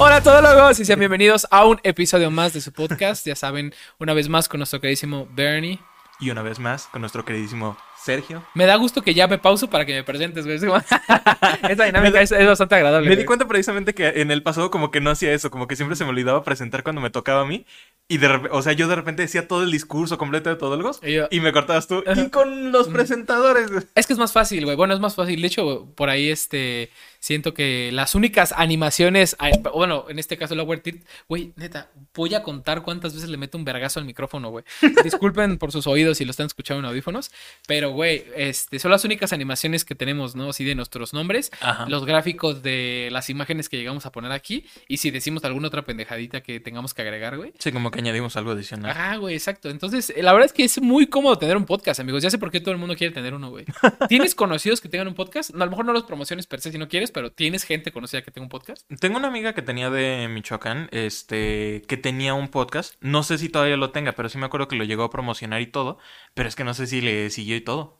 Hola todólogos y sean bienvenidos a un episodio más de su podcast. Ya saben, una vez más con nuestro queridísimo Bernie. Y una vez más con nuestro queridísimo Sergio. Me da gusto que ya me pauso para que me presentes, güey. Esta dinámica es, es bastante agradable. Me güey. di cuenta precisamente que en el pasado como que no hacía eso, como que siempre se me olvidaba presentar cuando me tocaba a mí. Y de o sea, yo de repente decía todo el discurso completo de Todólogos Y yo- y me cortabas tú. Y con los presentadores. Es que es más fácil, güey. Bueno, es más fácil. De hecho, por ahí este siento que las únicas animaciones, bueno, en este caso la Tilt, güey, neta, voy a contar cuántas veces le meto un vergazo al micrófono, güey. Disculpen por sus oídos si lo están escuchando en audífonos, pero güey, este son las únicas animaciones que tenemos, ¿no? Así de nuestros nombres, Ajá. los gráficos de las imágenes que llegamos a poner aquí y si decimos alguna otra pendejadita que tengamos que agregar, güey. Sí, como que añadimos algo adicional. Ajá, güey, exacto. Entonces, eh, la verdad es que es muy cómodo tener un podcast, amigos. Ya sé por qué todo el mundo quiere tener uno, güey. ¿Tienes conocidos que tengan un podcast? No, a lo mejor no los promociones per se si no quieres, pero ¿tienes gente conocida que tenga un podcast? Tengo una amiga que tenía de Michoacán, este, que tenía un podcast. No sé si todavía lo tenga, pero sí me acuerdo que lo llegó a promocionar y todo. Pero es que no sé si le siguió y todo.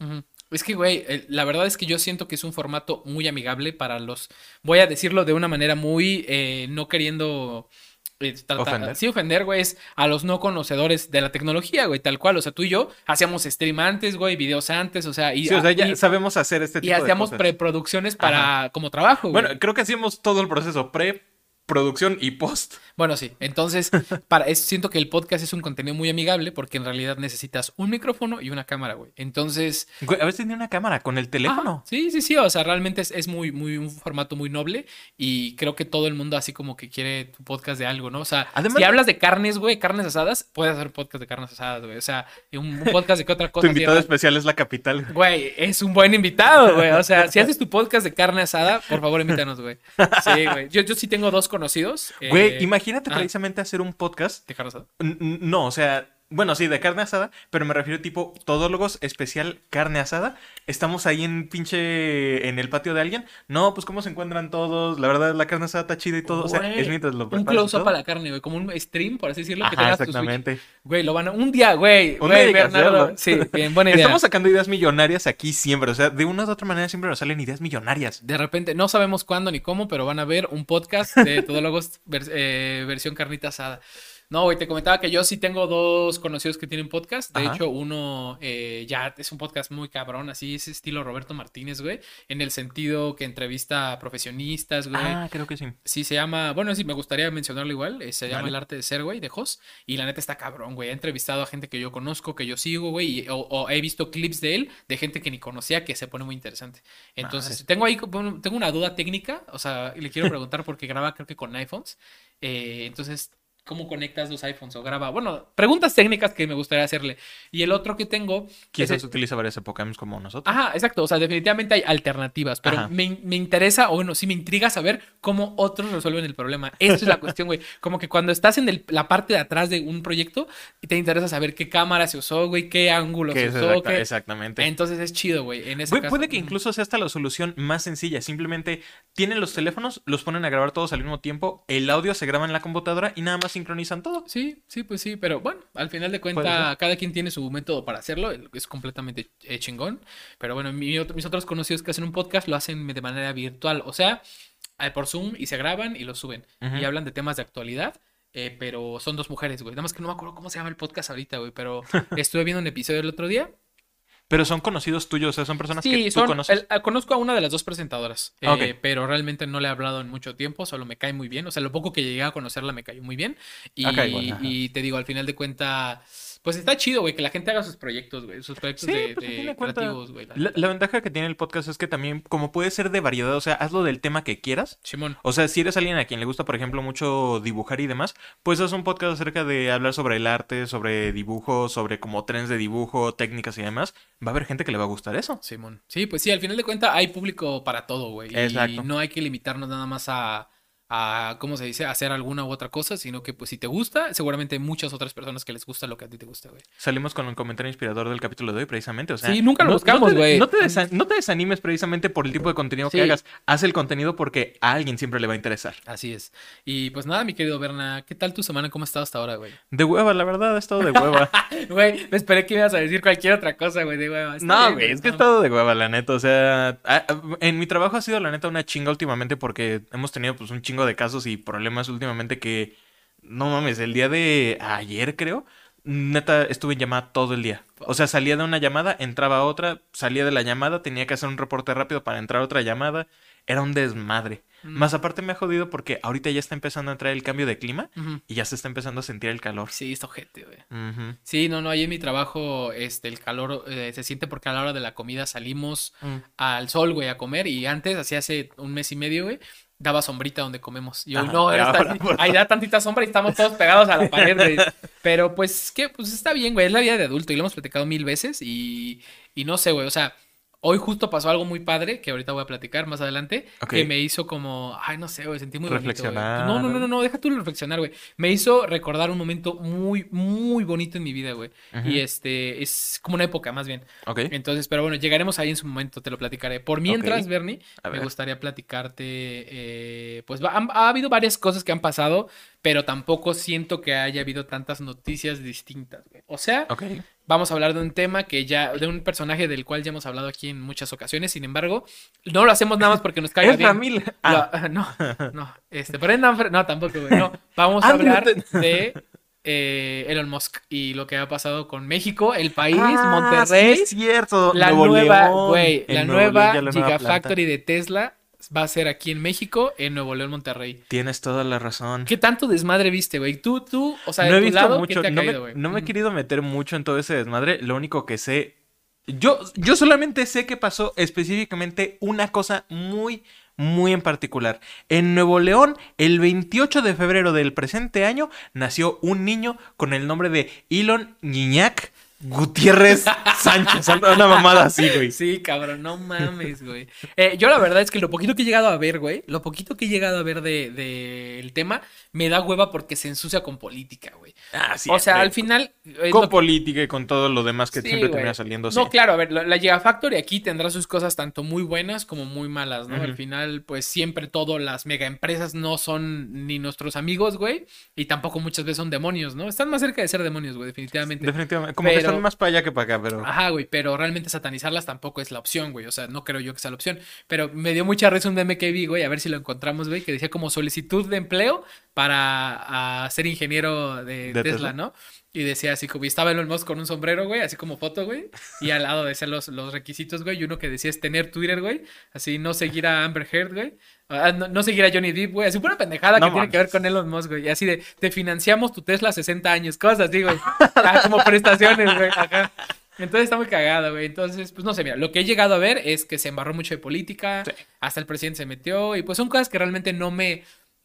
Es que, güey, la verdad es que yo siento que es un formato muy amigable para los. Voy a decirlo de una manera muy. eh, no queriendo. Tratar- Ofender. Sí, ofender, güey, es a los no conocedores de la tecnología, güey, tal cual. O sea, tú y yo hacíamos stream antes, güey, videos antes, o sea, y, Sí, o sea, ya y- sabemos hacer este y tipo de hacíamos cosas. preproducciones para como trabajo, güey. Bueno, creo que hacíamos todo el proceso, pre, producción y post. Bueno, sí. Entonces, para es- siento que el podcast es un contenido muy amigable porque en realidad necesitas un micrófono y una cámara, güey. Entonces, Güey, a veces tenía una cámara con el teléfono. ah, sí, sí, sí. O sea, realmente es, es muy, muy, un formato muy noble y creo que todo el mundo así como que quiere tu podcast de algo, ¿no? O sea, Además- si hablas de carnes, güey, carnes asadas, puedes hacer un podcast de carnes asadas, güey. O sea, un, un podcast de qué otra Tu cosa. invitado así, especial es la capital. Güey, es un buen invitado, güey. O sea, si haces tu podcast de carne asada, por favor, invítanos, güey. Sí, güey. Yo, yo sí tengo dos conocidos. eh, Güey, imagínate ah. precisamente hacer un podcast. ¿De carne asada? No, o sea, bueno, sí, de carne asada, pero me refiero tipo todólogos especial carne asada. Estamos ahí en pinche en el patio de alguien. No, pues cómo se encuentran todos. La verdad, la carne asada está chida y todo. O sea, Güey, es mientras lo Un preparas y close-up todo. a la carne, güey. Como un stream, por así decirlo. que tengas tu exactamente. Güey, lo van a. Un día, güey. Un Güey, Bernardo. Sí, bien, buena idea. Estamos sacando ideas millonarias aquí siempre. O sea, de una u otra manera siempre nos salen ideas millonarias. De repente, no sabemos cuándo ni cómo, pero van a ver un podcast de Todólogos vers- eh, versión carnita asada. No, güey, te comentaba que yo sí tengo dos conocidos que tienen podcast. De Ajá. hecho, uno eh, ya es un podcast muy cabrón, así es estilo Roberto Martínez, güey. En el sentido que entrevista a profesionistas, güey. Ah, creo que sí. Sí, se llama, bueno, sí, me gustaría mencionarlo igual, eh, se llama. El Arte de Ser, güey, de Jos, y la neta está cabrón, güey, ha entrevistado a gente que yo conozco, que yo sigo, güey, o, o he visto clips de él, de gente que ni conocía, que se pone muy interesante. Entonces, Madre. tengo ahí, tengo una duda técnica, o sea, y le quiero preguntar porque graba creo que con iPhones, eh, entonces, ¿cómo conectas los iPhones o graba? Bueno, preguntas técnicas que me gustaría hacerle. Y el otro que tengo... es Quizás el- utiliza varias épocas como nosotros. Ajá, exacto. O sea, definitivamente hay alternativas, pero me, me interesa, o bueno, sí me intriga saber cómo otros resuelven el problema. Esa es la cuestión, güey. Como que cuando estás en el- la parte de atrás de un proyecto, te interesa saber qué cámara se usó, güey, qué ángulo se es usó. exacta- qué- exactamente. Entonces es chido, güey. En ese Güey, caso. puede que incluso sea hasta la solución más sencilla. Simplemente tienen los teléfonos, los ponen a grabar todos al mismo tiempo, el audio se graba en la computadora y nada más sincronizan todo. Sí, sí, pues sí, pero bueno, al final de ser. cada quien tiene su método para hacerlo, es completamente eh, chingón, pero bueno, mi otro- mis otros conocidos que hacen un podcast lo hacen de manera virtual, o sea, eh, por Zoom y se graban y lo suben y hablan de temas de actualidad. eh, pero son dos mujeres, güey. Nada más que no me acuerdo cómo se llama el podcast ahorita, güey. Pero estuve viendo un episodio el otro día. Pero son conocidos tuyos, o sea, son personas que tú conoces. el- ah, conozco a una de las dos presentadoras. eh, Ok. pero realmente no le he hablado en mucho tiempo. Solo me cae muy bien. O sea, lo poco que llegué a conocerla me cayó muy bien. Y, Ah, cae igual, ajá. y te digo, al final de cuentas. Pues está chido, güey, que la gente haga sus proyectos, güey. Sus proyectos Sí, de, pues, de creativos, güey. la La, ventaja que tiene el podcast es que también, como puede ser de variedad, o sea, hazlo del tema que quieras. Simón. O sea, si eres alguien a quien le gusta, por ejemplo, mucho dibujar y demás, pues haz un podcast acerca de hablar sobre el arte, sobre dibujo, sobre como trends de dibujo, técnicas y demás. Va a haber gente que le va a gustar eso. Simón. Sí, pues sí, al final de cuentas hay público para todo, güey. Y Exacto. no hay que limitarnos nada más a, a, ¿cómo se dice?, a hacer alguna u otra cosa, sino que pues si te gusta, seguramente hay muchas otras personas que les gusta lo que a ti te gusta, güey. Salimos con el comentario inspirador del capítulo de hoy, precisamente. O sea, Sí, nunca lo buscamos, te- güey. No, te desa- no te desanimes precisamente por el tipo de contenido Sí. que hagas. Haz el contenido porque a alguien siempre le va a interesar. Así es. Y pues nada, mi querido Berna, ¿qué tal tu semana? ¿Cómo has estado hasta ahora, güey? De hueva, la verdad, ha estado de hueva. Güey, me esperé que ibas a decir cualquier otra cosa, güey, de hueva. Está No, güey, es que he no. estado de hueva, la neta. O sea, en mi trabajo ha sido la neta una chinga últimamente porque hemos tenido pues un chingo chingo de casos y problemas últimamente que, no mames, el día de ayer creo, neta estuve en llamada todo el día. O sea, salía de una llamada, entraba a otra, salía de la llamada, tenía que hacer un reporte rápido para entrar a otra llamada. Era un desmadre. Mm. Más aparte me ha jodido porque ahorita ya está empezando a entrar el cambio de clima y ya se está empezando a sentir el calor. Sí, está ojete, güey. Sí, no, no, ahí en mi trabajo, este, el calor eh, se siente porque a la hora de la comida salimos Mm. al sol, güey, a comer. Y antes, así hace un mes y medio, güey, daba sombrita donde comemos. Y Ajá, no, ahora pues, ahí da tantita sombra y estamos todos pegados a la pared, güey. Pero pues, que Pues está bien, güey, es la vida de adulto y lo hemos platicado mil veces. Y, y no sé, güey, o sea, hoy justo pasó algo muy padre que ahorita voy a platicar más adelante, que me hizo como, ay, no sé, güey, sentí muy bonito. Reflexionar. No, no, no, no, no, deja tú reflexionar, güey. Me hizo recordar un momento muy, muy bonito en mi vida, güey. Y este, es como una época más bien. Ok. Entonces, pero bueno, llegaremos ahí en su momento, te lo platicaré. Por mientras. Bernie, A me ver. gustaría platicarte, eh, pues va- han- ha, habido varias cosas que han pasado, pero tampoco siento que haya habido tantas noticias distintas, güey. O sea, Ok. Vamos a hablar de un tema que ya, de un personaje del cual ya hemos hablado aquí en muchas ocasiones, sin embargo, no lo hacemos nada más porque nos caiga bien. Ramil. Ah, no, no, este, Brendan Fre- no, tampoco, güey, no. Vamos a Andrew hablar de eh, Elon Musk y lo que ha pasado con México, el país, Ah, Monterrey, sí es cierto. la Nuevo nueva, León. güey, la nueva León ya la nueva planta. Gigafactory de Tesla va a ser aquí en México, en Nuevo León, Monterrey. Tienes toda la razón. ¿Qué tanto desmadre viste, güey? Tú, tú, o sea, no de he tu visto lado, mucho, ¿qué te ha no, caído, me, no me he querido meter mucho en todo ese desmadre. Lo único que sé. Yo, yo solamente sé que pasó específicamente una cosa muy, muy en particular. En Nuevo León, el 28 de febrero del presente año, nació un niño con el nombre de Elon Niñac Gutiérrez Sánchez. Una mamada así, güey. Sí, cabrón, no mames, güey. Eh, yo la verdad es que lo poquito que he llegado a ver, güey, lo poquito que he llegado a ver del de, el tema, me da hueva porque se ensucia con política, güey. Ah, o sea, al final... eh, Con política y con todo lo demás que Sí, siempre güey. termina saliendo. No, sí. claro, a ver, la, Gigafactory aquí tendrá sus cosas tanto muy buenas como muy malas, ¿no? Al final, pues siempre todo, las mega empresas no son ni nuestros amigos, güey, y tampoco muchas veces son demonios, ¿no? Están más cerca de ser demonios, güey, definitivamente. Definitivamente. Como que Pero- están más para allá que para acá, pero. Ajá, güey, pero realmente satanizarlas tampoco es la opción, güey. O sea, no creo yo que sea la opción. Pero me dio mucha risa un meme que vi, güey, a ver si lo encontramos, güey, que decía como solicitud de empleo para ser ingeniero de, ¿De Tesla, Tesla? ¿no? Y decía así como, y estaba Elon Musk con un sombrero, güey, así como foto, güey. Y al lado decían los, los requisitos, güey. Y uno que decía es tener Twitter, güey. Así, no seguir a Amber Heard, güey. Ah, no, no seguir a Johnny Depp, güey. Así una pendejada No que tiene que ver con Elon Musk, güey. Y así de, te financiamos tu Tesla 60 años, cosas así, güey. Ah, como prestaciones, güey. Ajá. Entonces está muy cagado, güey. Entonces, pues no sé, mira, lo que he llegado a ver es que se embarró mucho de política, Sí. hasta el presidente se metió, y pues son cosas que realmente no me.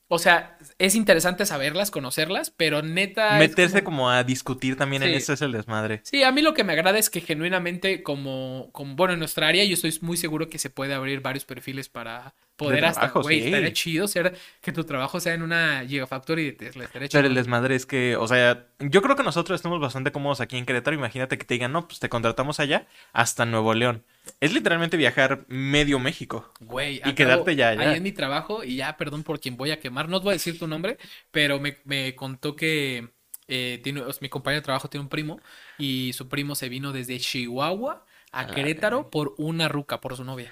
O sea, es interesante saberlas, conocerlas, pero neta. Meterse como- como... a discutir también en eso es el desmadre. Sí, a mí lo que me agrada es que genuinamente, como, como, bueno, en nuestra área, yo estoy muy seguro que se puede abrir varios perfiles para poder De hasta, güey, sí. estaría chido ser que tu trabajo sea en una Gigafactory de Tesla, estaría chido. Pero el desmadre es que, o sea, yo creo que nosotros estamos bastante cómodos aquí en Querétaro. Imagínate que te digan, no, pues te contratamos allá hasta Nuevo León. Es literalmente viajar medio México. Güey, Y quedarte ya, ya. Ahí en mi trabajo, y ya, perdón por quien voy a quemar, no os voy a decir tu nombre, pero me, me contó que eh, tiene, o sea, mi compañero de trabajo tiene un primo, y su primo se vino desde Chihuahua a Querétaro por una ruca, por su novia.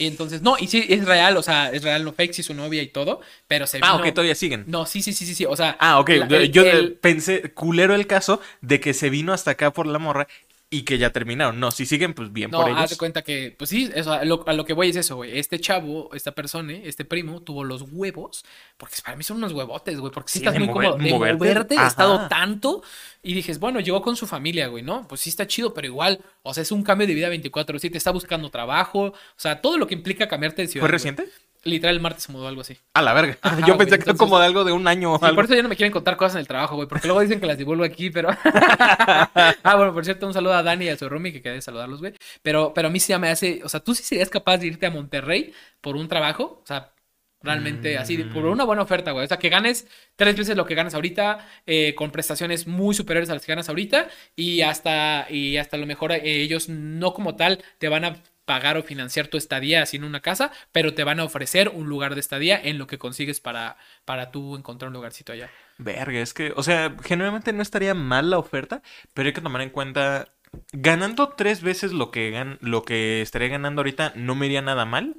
Y entonces, no, y sí, es real, o sea, es real, no fake, sí, su novia y todo, pero se vino... Ah, ok, todavía siguen. No, sí, sí, sí, sí, sí, o sea... Ah, ok. la- yo el- yo el- pensé, culero el caso de que se vino hasta acá por la morra y que ya terminaron. No, si siguen, pues bien No, por haz de ellos. cuenta que, pues sí, eso, a, lo, a lo que voy es eso, güey. Este chavo, esta persona, este primo, tuvo los huevos, porque para mí son unos huevotes, güey, porque sí, Sí, estás muy mover- cómodo de moverte. moverte, estado tanto, y dijes, bueno, llegó con su familia, güey, ¿no? Pues sí está chido, pero igual, o sea, es un cambio de vida 24-7, está buscando trabajo, o sea, todo lo que implica cambiarte de ciudad. ¿Fue güey. Literal, el martes se mudó algo así. A la verga. Ajá, yo güey, pensé que era entonces- como de algo de un año o Sí, algo. por eso ya no me quieren contar cosas en el trabajo, güey, porque luego dicen que las divulgo aquí, pero... ah, bueno, por cierto, un saludo a Dani y a su roomie, que quería saludarlos, güey. Pero, pero a mí sí ya me hace... O sea, ¿tú sí serías capaz de irte a Monterrey por un trabajo? O sea, realmente así, por Mm. una buena oferta, güey. O sea, que ganes tres veces lo que ganas ahorita, eh, con prestaciones muy superiores a las que ganas ahorita, y hasta, y hasta a lo mejor eh, ellos no como tal te van a pagar o financiar tu estadía así en una casa, pero te van a ofrecer un lugar de estadía en lo que consigues para, para tú encontrar un lugarcito allá. Verga, es que, o sea, generalmente no estaría mal la oferta, pero hay que tomar en cuenta, ganando tres veces lo que, gan lo que estaría ganando ahorita no me iría nada mal,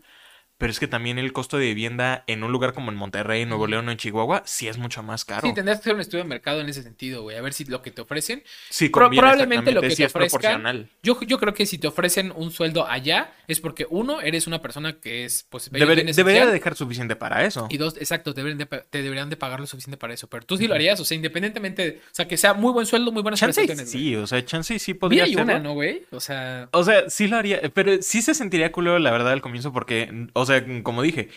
pero es que también el costo de vivienda en un lugar como en Monterrey, Nuevo León o en Chihuahua, sí es mucho más caro. Sí, tendrías que hacer un estudio de mercado en ese sentido, güey. A ver si lo que te ofrecen. Sí, Pro- probablemente lo que sí te ofrezcan. Yo, yo creo que si te ofrecen un sueldo allá, es porque uno, eres una persona que es, pues, Deber- debería de dejar suficiente para eso. Y dos, exacto, deberían de, te deberían de pagar lo suficiente para eso. Pero tú sí lo harías, o sea, independientemente, o sea, que sea muy buen sueldo, muy buenas Chance prestaciones. güey. sí, o sea, chance sí podría hacerlo. una, ¿no, güey? O sea, O sea, sí lo haría, pero sí se sentiría culero, la verdad, al comienzo, porque, o sea, como dije,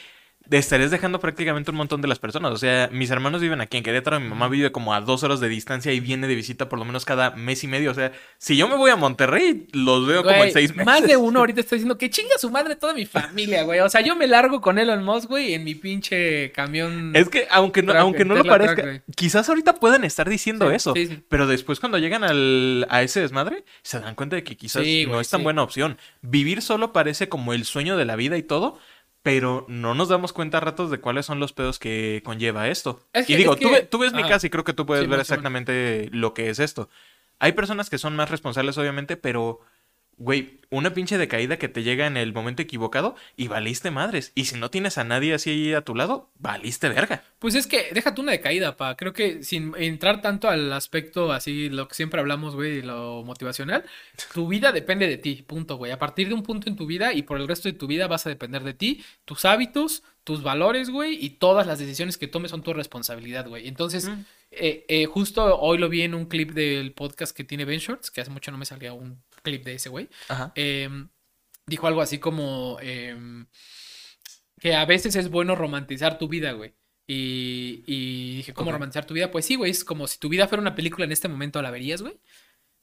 estarías dejando prácticamente un montón de las personas. O sea, mis hermanos viven aquí en Querétaro, mi mamá vive como a dos horas de distancia y viene de visita por lo menos cada mes y medio. O sea, si yo me voy a Monterrey, los veo como en seis meses. más de uno ahorita está diciendo que chinga su madre toda mi familia, güey. O sea, yo me largo con Elon Musk, güey, en mi pinche camión. Es que aunque no, aunque no lo parezca, quizás ahorita puedan estar diciendo Sí, eso, sí, sí. pero después cuando llegan al, a ese desmadre, se dan cuenta de que quizás no güey, es tan buena opción. Vivir solo parece como el sueño de la vida y todo, pero no nos damos cuenta a ratos de cuáles son los pedos que conlleva esto. Es que- y digo, es tú, que- tú ves mi casa y creo que tú puedes Sí, ver exactamente lo que es esto. Hay personas que son más responsables, obviamente, pero... Güey, una pinche decaída que te llega en el momento equivocado y valiste madres. Y si no tienes a nadie así ahí a tu lado, valiste verga. Pues es que déjate una decaída, pa. Creo que sin entrar tanto al aspecto así, lo que siempre hablamos, güey, lo motivacional, tu vida depende de ti, punto, güey. A partir de un punto en tu vida y por el resto de tu vida vas a depender de ti, tus hábitos, tus valores, güey, y todas las decisiones que tomes son tu responsabilidad, güey. Entonces, Mm. eh, eh, justo hoy lo vi en un clip del podcast que tiene Ben Shorts, que hace mucho no me salía un clip de ese, güey. Em, dijo algo así como em, que a veces es bueno romantizar tu vida, güey. Y, y dije, ¿cómo romantizar tu vida? Pues sí, güey, es como si tu vida fuera una película en este momento, ¿la verías, güey?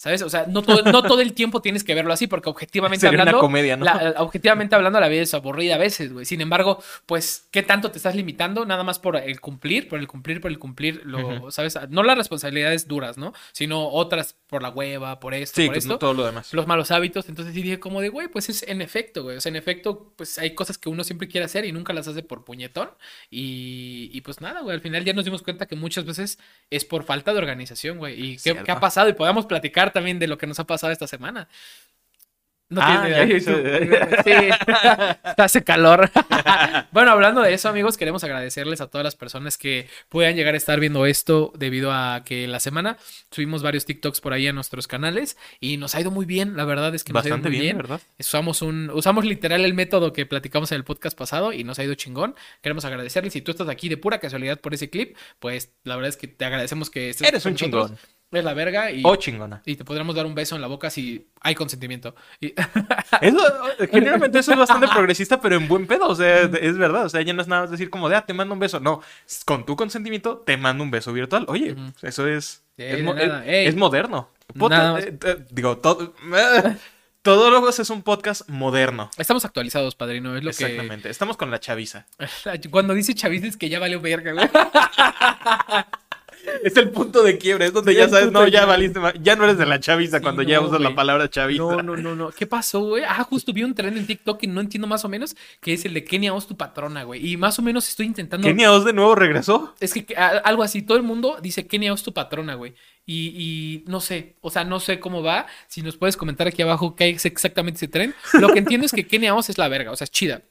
¿Sabes? O sea, no todo, no todo el tiempo tienes que verlo así, porque objetivamente Sería una hablando, comedia, ¿no? la- objetivamente hablando, la vida es aburrida a veces, güey. Sin embargo, pues, ¿qué tanto te estás limitando? Nada más por el cumplir, por el cumplir, por el cumplir, lo. ¿sabes? No las responsabilidades duras, ¿no? Sino otras por la hueva, por esto, Sí, por que esto todo lo demás. los malos hábitos. Entonces sí dije como de, güey, pues es en efecto, güey. O sea, en efecto, pues hay cosas que uno siempre quiere hacer y nunca las hace por puñetón. Y, y pues nada, güey. Al final ya nos dimos cuenta que muchas veces es por falta de organización, güey. ¿Y qué, qué ha pasado? Y podamos platicar también de lo que nos ha pasado esta semana. No Ah, idea. Sí, hace calor. bueno, hablando de eso, amigos, queremos agradecerles a todas las personas que puedan llegar a estar viendo esto debido a que la semana subimos varios TikToks por ahí a nuestros canales y nos ha ido muy bien. La verdad es que nos ha Bastante ido muy bien, bien. ¿verdad? Usamos un, usamos literal el método que platicamos en el podcast pasado y nos ha ido chingón. Queremos agradecerles. Si tú estás aquí de pura casualidad por ese clip, pues la verdad es que te agradecemos que estés Eres con un nosotros. chingón. Eres la verga y, O chingona. y te podremos dar un beso en la boca si hay consentimiento. Y- Eso, generalmente eso es bastante progresista, pero en buen pedo. O sea, es verdad. O sea, ya no es nada más decir como de, ah, te mando un beso. No, con tu consentimiento te mando un beso virtual. Oye, eso es, Sí, es, mo- es- Ey. es moderno. Nada eh, eh, digo, todo. eh, Todólogos es un podcast moderno. Estamos actualizados, padrino. Es lo Exactamente. Estamos con la chaviza. Cuando dice chaviza es que ya valió verga, güey. Es el punto de quiebre. Es donde Sí, ya sabes, no, ya valiste. Ya no eres de la chaviza Sí, cuando ya usas la palabra chaviza. No, no, no, no. ¿Qué pasó, güey? Ah, justo vi un tren en TikTok que no entiendo más o menos, que es el de Kenia Oz, tu patrona, güey. Y más o menos estoy intentando. Kenia Oz de nuevo regresó. Es que a- algo así, todo el mundo dice Kenia Oz, tu patrona, güey. Y, y no sé, o sea, no sé cómo va. Si nos puedes comentar aquí abajo qué es exactamente ese tren. Lo que entiendo es que Kenia Oz es la verga, o sea, es chida.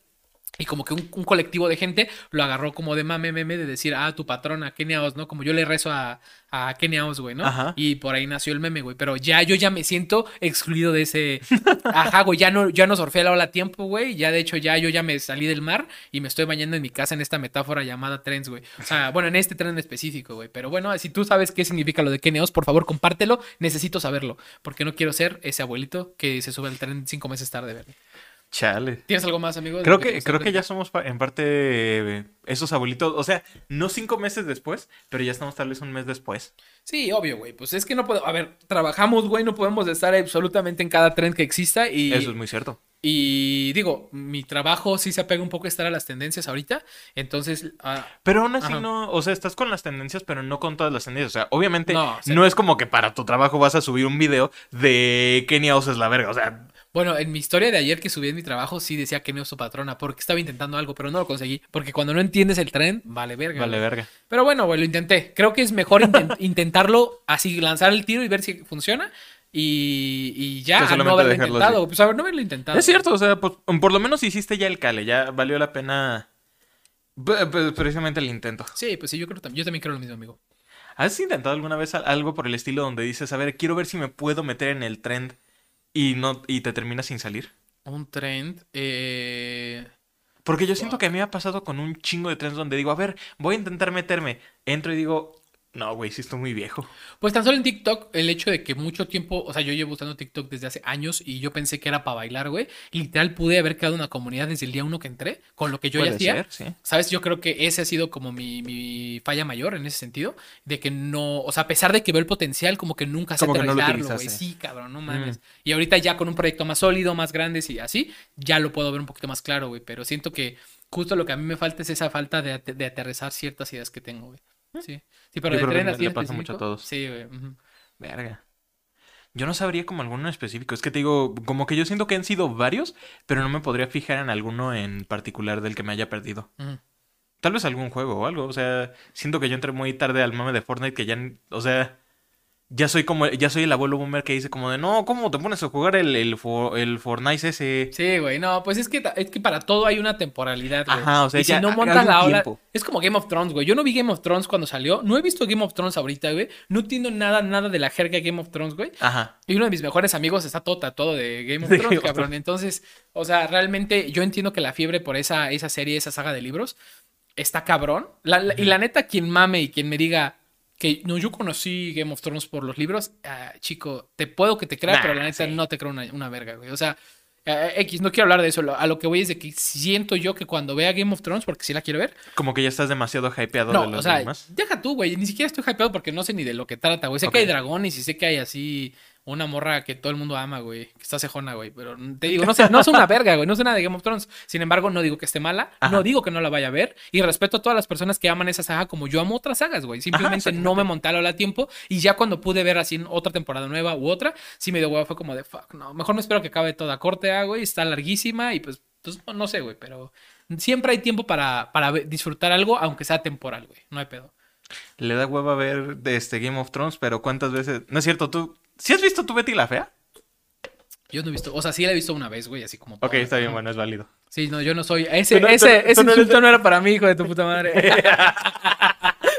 Y como que un, un colectivo de gente lo agarró como de mame, meme, de decir, ah, tu patrona, Kenia Oz, ¿no? Como yo le rezo a, a Kenia Oz, güey, ¿no? Ajá. Y por ahí nació el meme, güey. Pero ya, yo ya me siento excluido de ese. Ajá, güey, ya no, ya no surfé la ola a tiempo, güey. Ya, de hecho, ya yo ya me salí del mar y me estoy bañando en mi casa en esta metáfora llamada trends, güey. O sea, bueno, en este tren en específico, güey. Pero bueno, si tú sabes qué significa lo de Kenia Oz, por favor, compártelo. Necesito saberlo. Porque no quiero ser ese abuelito que se sube al tren cinco meses tarde, ¿verdad? Chale. ¿Tienes algo más, amigo? Creo que, te creo que ya somos en parte esos abuelitos, o sea, no cinco meses después, pero ya estamos tal vez un mes después. Sí, obvio, güey. Pues es que no puedo. A ver, trabajamos, güey. No podemos estar absolutamente en cada tren que exista. Y, Eso es muy cierto. y digo, mi trabajo sí se apega un poco a estar a las tendencias ahorita. Entonces, ah, Pero aún así Ajá. no, o sea, estás con las tendencias, pero no con todas las tendencias. O sea, obviamente No, es como que para tu trabajo vas a subir un video de Kenia Oz es la verga. O sea, bueno, en mi historia de ayer que subí en mi trabajo, sí decía que no es su patrona. Porque estaba intentando algo, pero no lo conseguí. Porque cuando no entiendes el tren, vale verga. vale güey. verga. Pero bueno, güey, lo intenté. Creo que es mejor inten- intentarlo así, lanzar el tiro y ver si funciona. y, y ya, a no haberlo intentado. Pues a ver, no haberlo intentado. Es cierto, o sea, pues, por lo menos hiciste ya el cale, ya valió la pena precisamente el intento. Sí, pues sí, yo creo yo también creo lo mismo, amigo. ¿Has intentado alguna vez al- algo por el estilo donde dices, a ver, quiero ver si me puedo meter en el trend y no y te terminas sin salir? Un trend. Eh... Porque yo siento que a mí me ha pasado con un chingo de trends donde digo, a ver, voy a intentar meterme. Entro y digo, no, güey, sí estoy muy viejo. Pues tan solo en TikTok, el hecho de que mucho tiempo, o sea, yo llevo usando TikTok desde hace años y yo pensé que era para bailar, güey. Y literal pude haber creado una comunidad desde el día uno que entré, con lo que yo ya hacía. ser, sí. ¿Sabes? Yo creo que ese ha sido como mi, mi falla mayor en ese sentido. De que no, o sea, a pesar de que veo el potencial, como que nunca sé que no güey. Sí, cabrón, no mames. Mm. Y ahorita ya con un proyecto más sólido, más grande y así, ya lo puedo ver un poquito más claro, güey. Pero siento que justo lo que a mí me falta es esa falta de, de aterrizar ciertas ideas que tengo, güey. Sí. Sí, pero. Yo de creo que le pasa mucho a todos. Sí, güey. Verga. Yo no sabría como alguno en específico. Es que te digo, como que yo siento que han sido varios, pero no me podría fijar en alguno en particular del que me haya perdido. Tal vez algún juego o algo. O sea, siento que yo entré muy tarde al mame de Fortnite que ya, o sea, ya soy como, ya soy el abuelo boomer que dice como de, no, ¿cómo te pones a jugar el, el, For- el Fortnite ese? Sí, güey, no, pues es que, es que para todo hay una temporalidad, güey. Ajá, o sea, y si no montas la ola, tiempo. es como Game of Thrones, güey. Yo no vi Game of Thrones cuando salió, no he visto Game of Thrones ahorita, güey. No entiendo nada, nada de la jerga Game of Thrones, güey. Ajá. Y uno de mis mejores amigos está todo tatuado de Game of Thrones, cabrón. Entonces, o sea, realmente yo entiendo que la fiebre por esa, esa serie, esa saga de libros, está cabrón. La- la- y la neta, quien mame y quien me diga que no, yo conocí Game of Thrones por los libros, ah, chico, te puedo que te crea, Nah, pero la neta sí. no te creo una, una verga, güey. O sea, eh, X, no quiero hablar de eso. A lo que voy es de que siento yo que cuando vea Game of Thrones, porque sí la quiero ver, Como que ya estás demasiado hypeado no, de los o sea, demás. deja tú, güey. Ni siquiera estoy hypeado porque no sé ni de lo que trata, güey. Sé que hay dragones y sé que hay así una morra que todo el mundo ama, güey. Que está cejona, güey. Pero te digo, no sé, no es una verga, güey. No sé nada de Game of Thrones. Sin embargo, no digo que esté mala. Ajá. No digo que no la vaya a ver. Y respeto a todas las personas que aman esa saga como yo amo otras sagas, güey. Simplemente no me monté a la tiempo. Y ya cuando pude ver así otra temporada nueva u otra, sí me dio huevo. Fue como de fuck, no. Mejor me espero que acabe toda corte, ah, güey. Está larguísima y pues, pues no, sé, güey. Pero siempre hay tiempo para, para disfrutar algo, aunque sea temporal, güey. No hay pedo. Le da hueva ver de este Game of Thrones, pero ¿cuántas veces? No es cierto, tú. ¿Sí has visto tu Betty la Fea? Yo no he visto, o sea, sí la he visto una vez, güey, así como. Ok, está bien, ¿no? bueno, es válido. Sí, no, yo no soy. Ese, no- ese, tú- ese tú no eres insulto no era para mí, hijo de tu puta madre.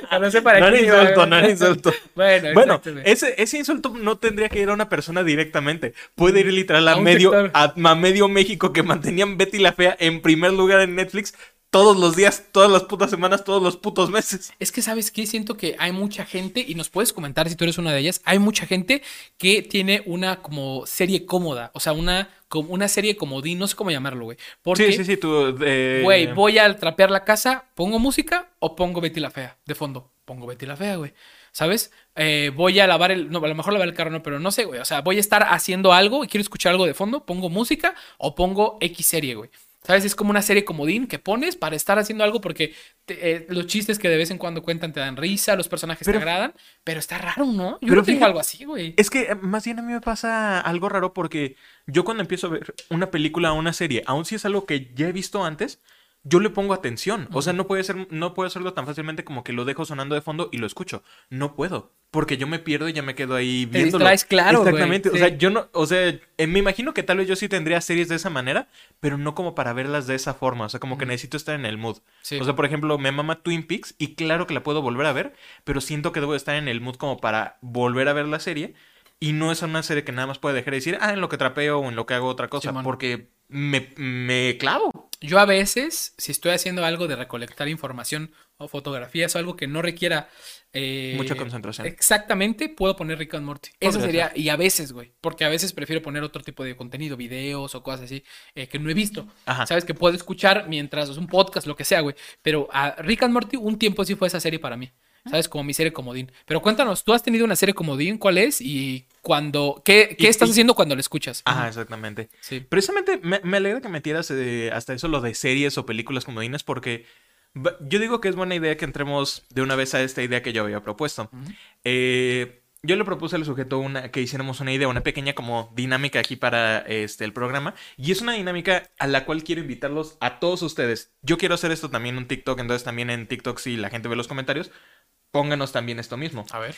No sé para No iba, insulto, no era insulto. Bueno, Bueno, ese, ese insulto no tendría que ir a una persona directamente. Puede ir literal a, medio, a, a medio México que mantenían Betty la Fea en primer lugar en Netflix todos los días, todas las putas semanas, todos los putos meses. Es que, ¿sabes qué? Siento que hay mucha gente, y nos puedes comentar si tú eres una de ellas, hay mucha gente que tiene una como serie cómoda, o sea, una, como una serie comodín, no sé cómo llamarlo, güey. Porque, Sí, sí, sí, tú. eh, güey, voy a trapear la casa, pongo música o pongo Betty la Fea de fondo. Pongo Betty la Fea, güey. ¿Sabes? Eh, voy a lavar el. No, a lo mejor lavar el carro no, pero no sé, güey. O sea, voy a estar haciendo algo y quiero escuchar algo de fondo. Pongo música o pongo X serie, güey. ¿Sabes? Es como una serie comodín que pones para estar haciendo algo porque te- eh, los chistes que de vez en cuando cuentan te dan risa, los personajes Pero- te agradan, pero está raro, ¿no? Yo Pero no tengo fíjate- algo así, güey. Es que eh, más bien a mí me pasa algo raro porque yo cuando empiezo a ver una película o una serie, aun si es algo que ya he visto antes, yo le pongo atención. O sea, no puede ser, no puedo hacerlo tan fácilmente como que lo dejo sonando de fondo y lo escucho. No puedo. Porque yo me pierdo y ya me quedo ahí Te viéndolo. distraes, claro, güey, Exactamente. O sea, yo no, o sea, eh, me imagino que tal vez yo sí tendría series de esa manera, pero no como para verlas de esa forma. O sea, como que necesito estar en el mood. Sí. O sea, por ejemplo, me mama Twin Peaks y claro que la puedo volver a ver, pero siento que debo estar en el mood como para volver a ver la serie. Y no es una serie que nada más puede dejar de decir, ah, en lo que trapeo o en lo que hago otra cosa, porque me, me clavo. Yo a veces, si estoy haciendo algo de recolectar información o fotografías o algo que no requiera eh, Mucha concentración. Exactamente, puedo poner Rick and Morty. Eso sería, y a veces, güey, porque a veces prefiero poner otro tipo de contenido, videos o cosas así, eh, que no he visto. Ajá. Sabes que puedo escuchar mientras es un podcast, lo que sea, güey. Pero a Rick and Morty, un tiempo sí fue esa serie para mí. ¿Sabes? Como mi serie comodín. Pero cuéntanos, ¿tú has tenido una serie comodín? ¿Cuál es? Y cuando. ¿Qué, qué Y- estás y- haciendo cuando la escuchas? Ajá, exactamente. Sí. Precisamente me, me alegra que metieras eh, hasta eso lo de series o películas comodines porque yo digo que es buena idea que entremos de una vez a esta idea que yo había propuesto. Eh, yo le propuse al sujeto una, que hiciéramos una idea, una pequeña como dinámica aquí para este, el programa. Y es una dinámica a la cual quiero invitarlos a todos ustedes. Yo quiero hacer esto también en TikTok, entonces también en TikTok si la gente ve los comentarios, pónganos también esto mismo. A ver.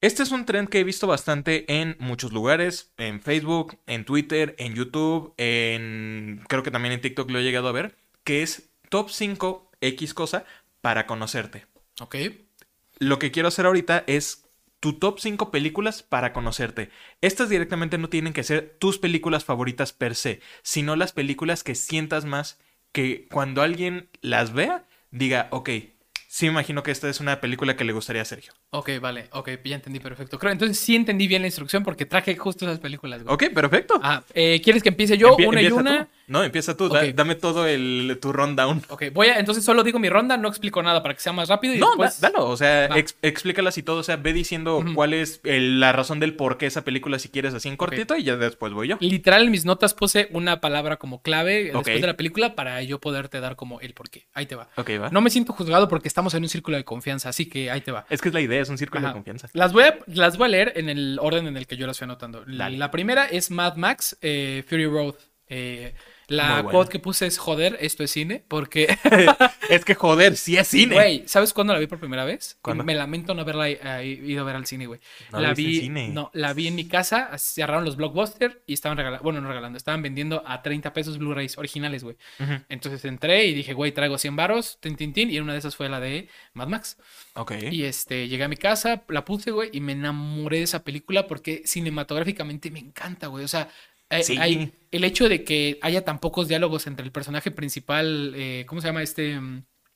Este es un trend que he visto bastante en muchos lugares, en Facebook, en Twitter, en YouTube, en creo que también en TikTok lo he llegado a ver, que es top 5 X cosa para conocerte. Ok. Lo que quiero hacer ahorita es tu top 5 películas para conocerte. Estas directamente no tienen que ser tus películas favoritas per se, sino las películas que sientas más que cuando alguien las vea, diga, ok, sí me imagino que esta es una película que le gustaría a Sergio. Ok, vale, ok, ya entendí perfecto. Creo, entonces sí entendí bien la instrucción porque traje justo esas películas, güey. Ok, perfecto. Ah, eh, ¿quieres que empiece yo? Empie- una y una. tú. No, empieza tú. da- dame todo el, tu rundown. Ok, voy a, entonces solo digo mi ronda, no explico nada para que sea más rápido y No, después... da- dalo. O sea, ex- explícalas y todo. O sea, ve diciendo cuál es el- la razón del por qué esa película, si quieres, así en cortito, y ya después voy yo. Literal en mis notas puse una palabra como clave después de la película para yo poderte dar como el porqué. Ahí te va. Ok, va. No me siento juzgado porque estamos en un círculo de confianza, así que ahí te va. Es que es la idea, es un círculo Ajá. de confianza. Las voy, a, las voy a leer en el orden en el que yo las fui anotando. La primera es Mad Max, eh, Fury Road. Eh, la quote que puse es joder, esto es cine, porque, es que joder, sí es cine. güey, ¿sabes cuándo la vi por primera vez? ¿Cuándo? Me lamento no haberla eh, ido a ver al cine, güey. No la viste en vi, cine. no, la vi en mi casa, cerraron los blockbusters y estaban regalando, bueno, no regalando, estaban vendiendo a 30 pesos Blu-rays originales, güey. Entonces entré y dije, güey, traigo 100 varos, tin, tin, tin, y una de esas fue la de Mad Max. Ok. Y este, llegué a mi casa, la puse, güey, y me enamoré de esa película porque cinematográficamente me encanta, güey. O sea, eh, Sí. hay- el hecho de que haya tan pocos diálogos entre el personaje principal, eh, ¿cómo se llama este?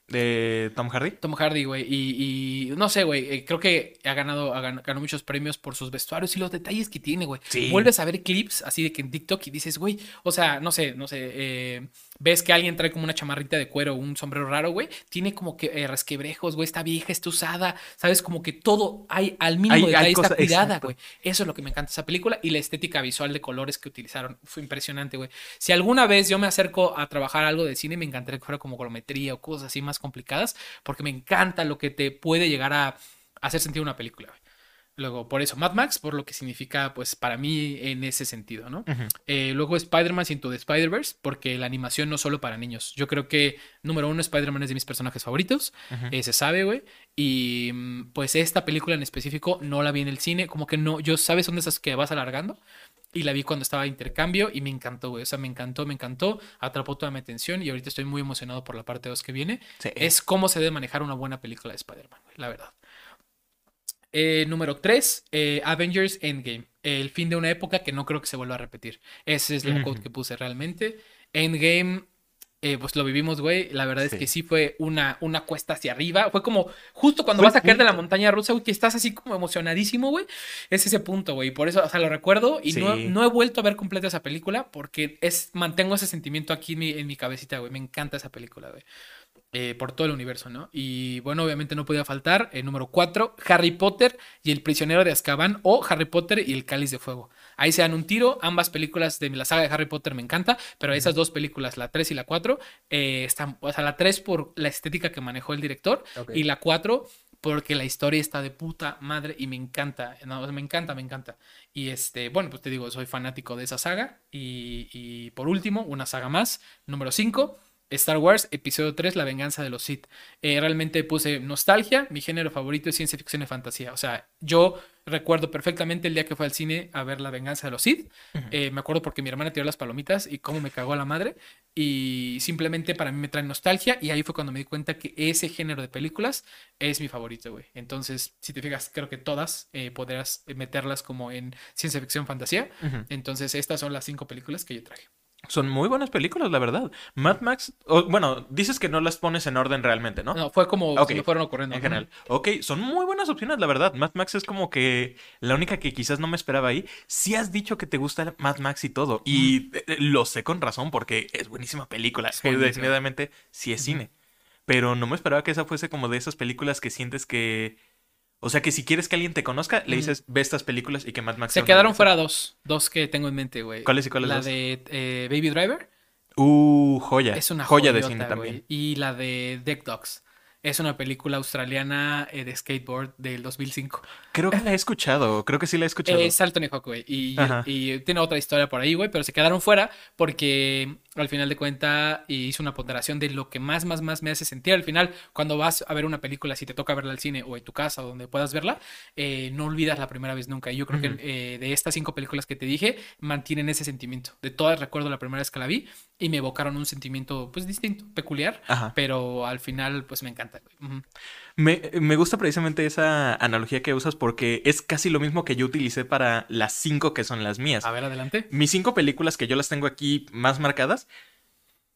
¿De Tom Hardy? Tom Hardy, güey. Y, y no sé, güey. eh, creo que ha ganado, ha gan- ganó muchos premios por sus vestuarios y los detalles que tiene, güey. Sí. Vuelves a ver clips así de que en TikTok y dices, güey, o sea, no sé, no sé. eh, ves que alguien trae como una chamarrita de cuero, un sombrero raro, güey. Tiene como que eh, resquebrejos, güey. Está vieja, está usada. Sabes, como que todo hay al mínimo Hay- hay detalle, está cosa- cuidada, exacto. güey. Eso es lo que me encanta esa película y la estética visual de colores que utilizaron. Fue impresionante, güey. Si alguna vez yo me acerco a trabajar algo de cine, me encantaría que fuera como colometría o cosas así más complicadas, porque me encanta lo que te puede llegar a hacer sentir una película, güey. Luego, por eso, Mad Max, por lo que significa, pues, para mí en ese sentido, ¿no? Eh, luego Spider-Man Into the Spider-Verse, porque la animación no solo para niños. Yo creo que, número uno, Spider-Man es de mis personajes favoritos. Ujú. Eh, se sabe, güey. Y mm, pues esta película en específico no la vi en el cine. Como que no, yo sabes son de esas que vas alargando. Y la vi cuando estaba de intercambio y me encantó, güey. O sea, me encantó, me encantó. Atrapó toda mi atención y ahorita estoy muy emocionado por la parte 2 que viene. Sí. Es cómo se debe manejar una buena película de Spider-Man, la verdad. Eh, número 3, Avengers Endgame. El fin de una época que no creo que se vuelva a repetir. Esa es la Ujú. quote que puse realmente. Endgame, eh, pues lo vivimos, güey. La verdad es que sí fue una, una cuesta hacia arriba. Fue como justo cuando Fue vas a caer de la montaña rusa, güey, que estás así como emocionadísimo, güey. Es ese punto, güey. Por eso, o sea, lo recuerdo y no, no he vuelto a ver completa esa película porque es, mantengo ese sentimiento aquí en mi, en mi cabecita, güey. Me encanta esa película, güey. Eh, por todo el universo, ¿no? Y bueno, obviamente no podía faltar el número 4, Harry Potter y el prisionero de Azkaban o Harry Potter y el cáliz de fuego. Ahí se dan un tiro, ambas películas de la saga de Harry Potter me encanta, pero esas dos películas, la 3 y la 4, eh, están, o sea, la 3 por la estética que manejó el director y la 4 porque la historia está de puta madre y me encanta, no, me encanta, me encanta. Y este, bueno, pues te digo, soy fanático de esa saga y, y por último, una saga más, número 5. Star Wars, episodio 3, La venganza de los Sith. Eh, realmente puse nostalgia, mi género favorito es ciencia ficción y fantasía. O sea, yo recuerdo perfectamente el día que fue al cine a ver La venganza de los Sith. Eh, me acuerdo porque mi hermana tiró las palomitas y cómo me cagó a la madre. Y simplemente para mí me trae nostalgia y ahí fue cuando me di cuenta que ese género de películas es mi favorito, güey. Entonces, si te fijas, creo que todas eh, podrás meterlas como en ciencia ficción, fantasía. Entonces, estas son las cinco películas que yo traje. Son muy buenas películas, la verdad. Mad Max, bueno, dices que no las pones en orden realmente, ¿no? No, fue como Ok, se me fueron ocurriendo. En general. Ok, son muy buenas opciones, la verdad. Mad Max es como que la única que quizás no me esperaba ahí. Sí has dicho que te gusta Mad Max y todo. Y eh, eh, lo sé con razón porque es buenísima película. Es buenísima. definitivamente sí es cine. Pero no me esperaba que esa fuese como de esas películas que sientes que... O sea, que si quieres que alguien te conozca, le dices, ve estas películas y que Mad Max... Se quedaron fuera dos, dos que tengo en mente, güey. ¿Cuáles y cuáles La dos? de eh, Baby Driver Uh, joya. es una joya de cine güey. también. Y la de Deck Dogs es una película australiana eh, de skateboard del 2005. Creo que la he escuchado. Creo que sí la he escuchado. Es Hawk, güey. Y, Ajá. y tiene otra historia por ahí, güey, pero se quedaron fuera porque al final de cuenta y hice una ponderación de lo que más, más, más me hace sentir. Al final, cuando vas a ver una película, si te toca verla al cine o en tu casa o donde puedas verla, eh, no olvidas la primera vez nunca. Y yo creo que eh, de estas cinco películas que te dije, mantienen ese sentimiento. De todas recuerdo la primera vez que la vi y me evocaron un sentimiento pues distinto, peculiar, Ajá. pero al final pues me encanta. Me, me gusta precisamente esa analogía que usas porque es casi lo mismo que yo utilicé para las cinco que son las mías. A ver, adelante. Mis cinco películas que yo las tengo aquí más marcadas.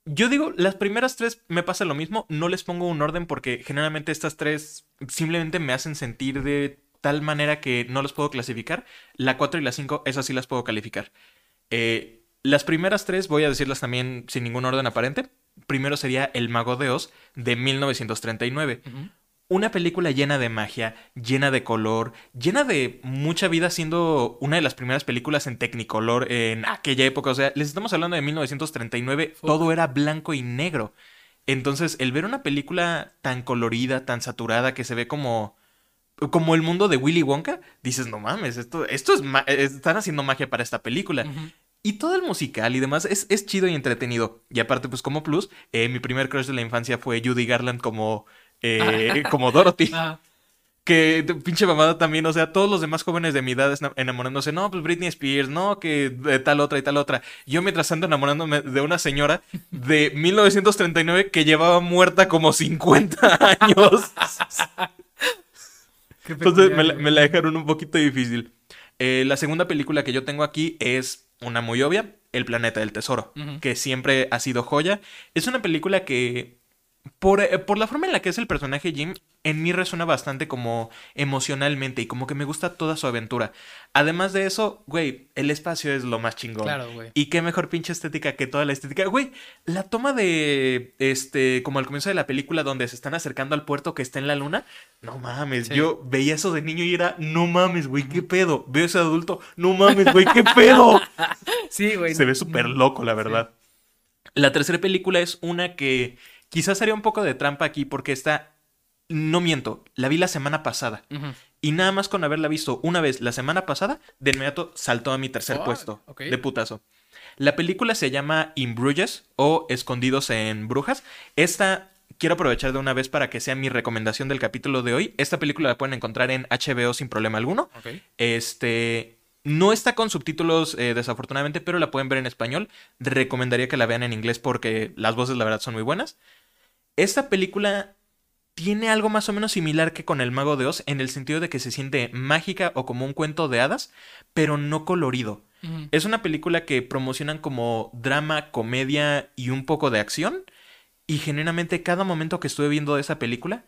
Yo digo, las primeras tres me pasa lo mismo, no les pongo un orden porque generalmente estas tres simplemente me hacen sentir de tal manera que no los puedo clasificar. La cuatro y la cinco, esas sí las puedo calificar. Eh, las primeras tres voy a decirlas también sin ningún orden aparente. Primero sería El Mago de Oz de 1939. Ujú. Una película llena de magia, llena de color, llena de mucha vida, siendo una de las primeras películas en Technicolor en aquella época. O sea, les estamos hablando de 1939, Fuck. todo era blanco y negro. Entonces, el ver una película tan colorida, tan saturada, que se ve como. como el mundo de Willy Wonka, dices, no mames, esto, esto es. ma- están haciendo magia para esta película. Y todo el musical y demás es, es chido y entretenido. Y aparte, pues como plus, eh, mi primer crush de la infancia fue Judy Garland como, eh, como Dorothy. Que pinche mamada también, o sea, todos los demás jóvenes de mi edad enamorándose, no, pues Britney Spears, no, que de tal otra y tal otra. Yo mientras tanto enamorándome de una señora de 1939 que llevaba muerta como 50 años. Entonces me la, güey. me la dejaron un poquito difícil. Eh, la segunda película que yo tengo aquí es una muy obvia, El planeta del tesoro, que siempre ha sido joya. Es una película que, por, eh, por la forma en la que es el personaje Jim, en mí resuena bastante como emocionalmente y como que me gusta toda su aventura. Además de eso, güey, el espacio es lo más chingón. Claro, güey. Y qué mejor pinche estética que toda la estética. Güey, la toma de, este, como al comienzo de la película donde se están acercando al puerto que está en la luna. No mames, Sí. yo veía eso de niño y era, no mames, güey, qué pedo. Veo ese adulto, no mames, güey, qué pedo. Sí, güey. Se ve súper loco, la verdad. La tercera película es una que quizás haría un poco de trampa aquí porque está, no miento, la vi la semana pasada. Y nada más con haberla visto una vez la semana pasada, de inmediato saltó a mi tercer puesto. De putazo. La película se llama In Bruges o Escondidos en Brujas. Esta quiero aprovechar de una vez para que sea mi recomendación del capítulo de hoy. Esta película la pueden encontrar en HBO sin problema alguno. Este. No está con subtítulos, eh, desafortunadamente, pero la pueden ver en español. Recomendaría que la vean en inglés porque las voces, la verdad, son muy buenas. Esta película tiene algo más o menos similar que con El Mago de Oz, en el sentido de que se siente mágica o como un cuento de hadas, pero no colorido. Es una película que promocionan como drama, comedia y un poco de acción. Y genuinamente cada momento que estuve viendo esa película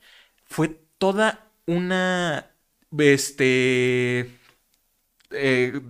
fue toda una... Este... eh,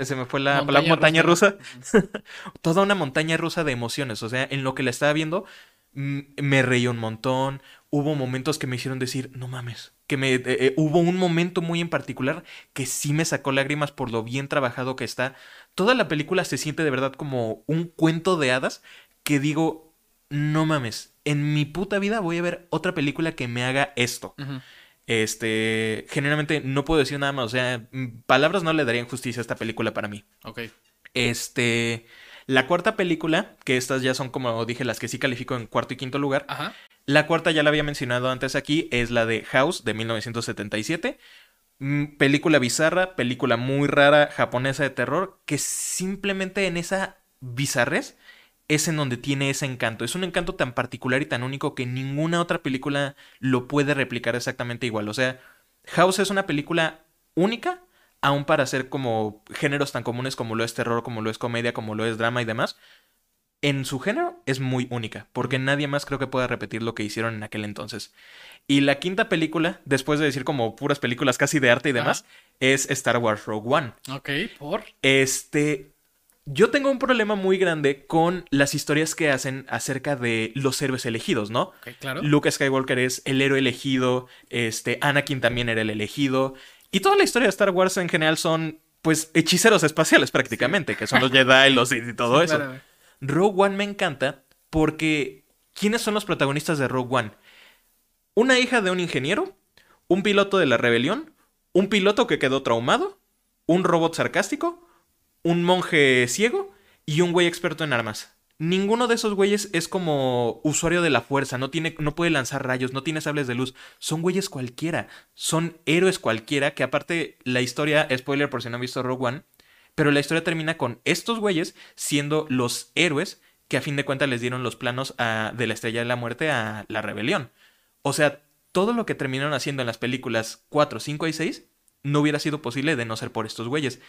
se me fue la palabra montaña rusa. toda una montaña rusa de emociones. O sea, en lo que la estaba viendo, me reí un montón. Hubo momentos que me hicieron decir, no mames. Que me, eh, eh, hubo un momento muy en particular que sí me sacó lágrimas por lo bien trabajado que está. Toda la película se siente de verdad como un cuento de hadas que digo, no mames. En mi puta vida voy a ver otra película que me haga esto. Este, generalmente no puedo decir nada más. O sea, mm, palabras no le darían justicia a esta película para mí. Ok. Este, la cuarta película, que estas ya son como dije las que sí califico en cuarto y quinto lugar. Ajá. La cuarta ya la había mencionado antes aquí, es la de House de 1977. Mm, Película bizarra, película muy rara, japonesa de terror, que simplemente en esa bizarrez es en donde tiene ese encanto. Es un encanto tan particular y tan único que ninguna otra película lo puede replicar exactamente igual. O sea, House es una película única, aún para hacer como géneros tan comunes como lo es terror, como lo es comedia, como lo es drama y demás. En su género es muy única, porque nadie más creo que pueda repetir lo que hicieron en aquel entonces. Y la quinta película, después de decir como puras películas casi de arte y demás, es Star Wars Rogue One. Ok. ¿Por? Este, yo tengo un problema muy grande con las historias que hacen acerca de los héroes elegidos, ¿no? Ok, claro. Luke Skywalker es el héroe elegido, este, Anakin también era el elegido, y toda la historia de Star Wars en general son, pues, hechiceros espaciales prácticamente, que son los Jedi, los Sith y todo Sí, eso. claro. Rogue One me encanta porque ¿quiénes son los protagonistas de Rogue One? Una hija de un ingeniero, un piloto de la rebelión, un piloto que quedó traumado, un robot sarcástico, un monje ciego y un güey experto en armas. Ninguno de esos güeyes es como usuario de la fuerza, no, tiene, no puede lanzar rayos, no tiene sables de luz. Son güeyes cualquiera, son héroes cualquiera, que aparte la historia, spoiler por si no han visto Rogue One, pero la historia termina con estos güeyes siendo los héroes que a fin de cuentas les dieron los planos de la Estrella de la Muerte a la rebelión. O sea, todo lo que terminaron haciendo en las películas 4, 5 y 6 no hubiera sido posible de no ser por estos güeyes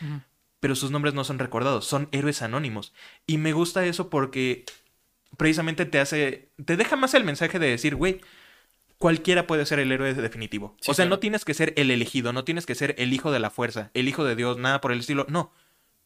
pero sus nombres no son recordados, son héroes anónimos. Y me gusta eso porque precisamente te hace, te deja más el mensaje de decir, güey, cualquiera puede ser el héroe definitivo. o sea, no tienes que ser el elegido, no tienes que ser el hijo de la fuerza, el hijo de Dios, nada por el estilo. No,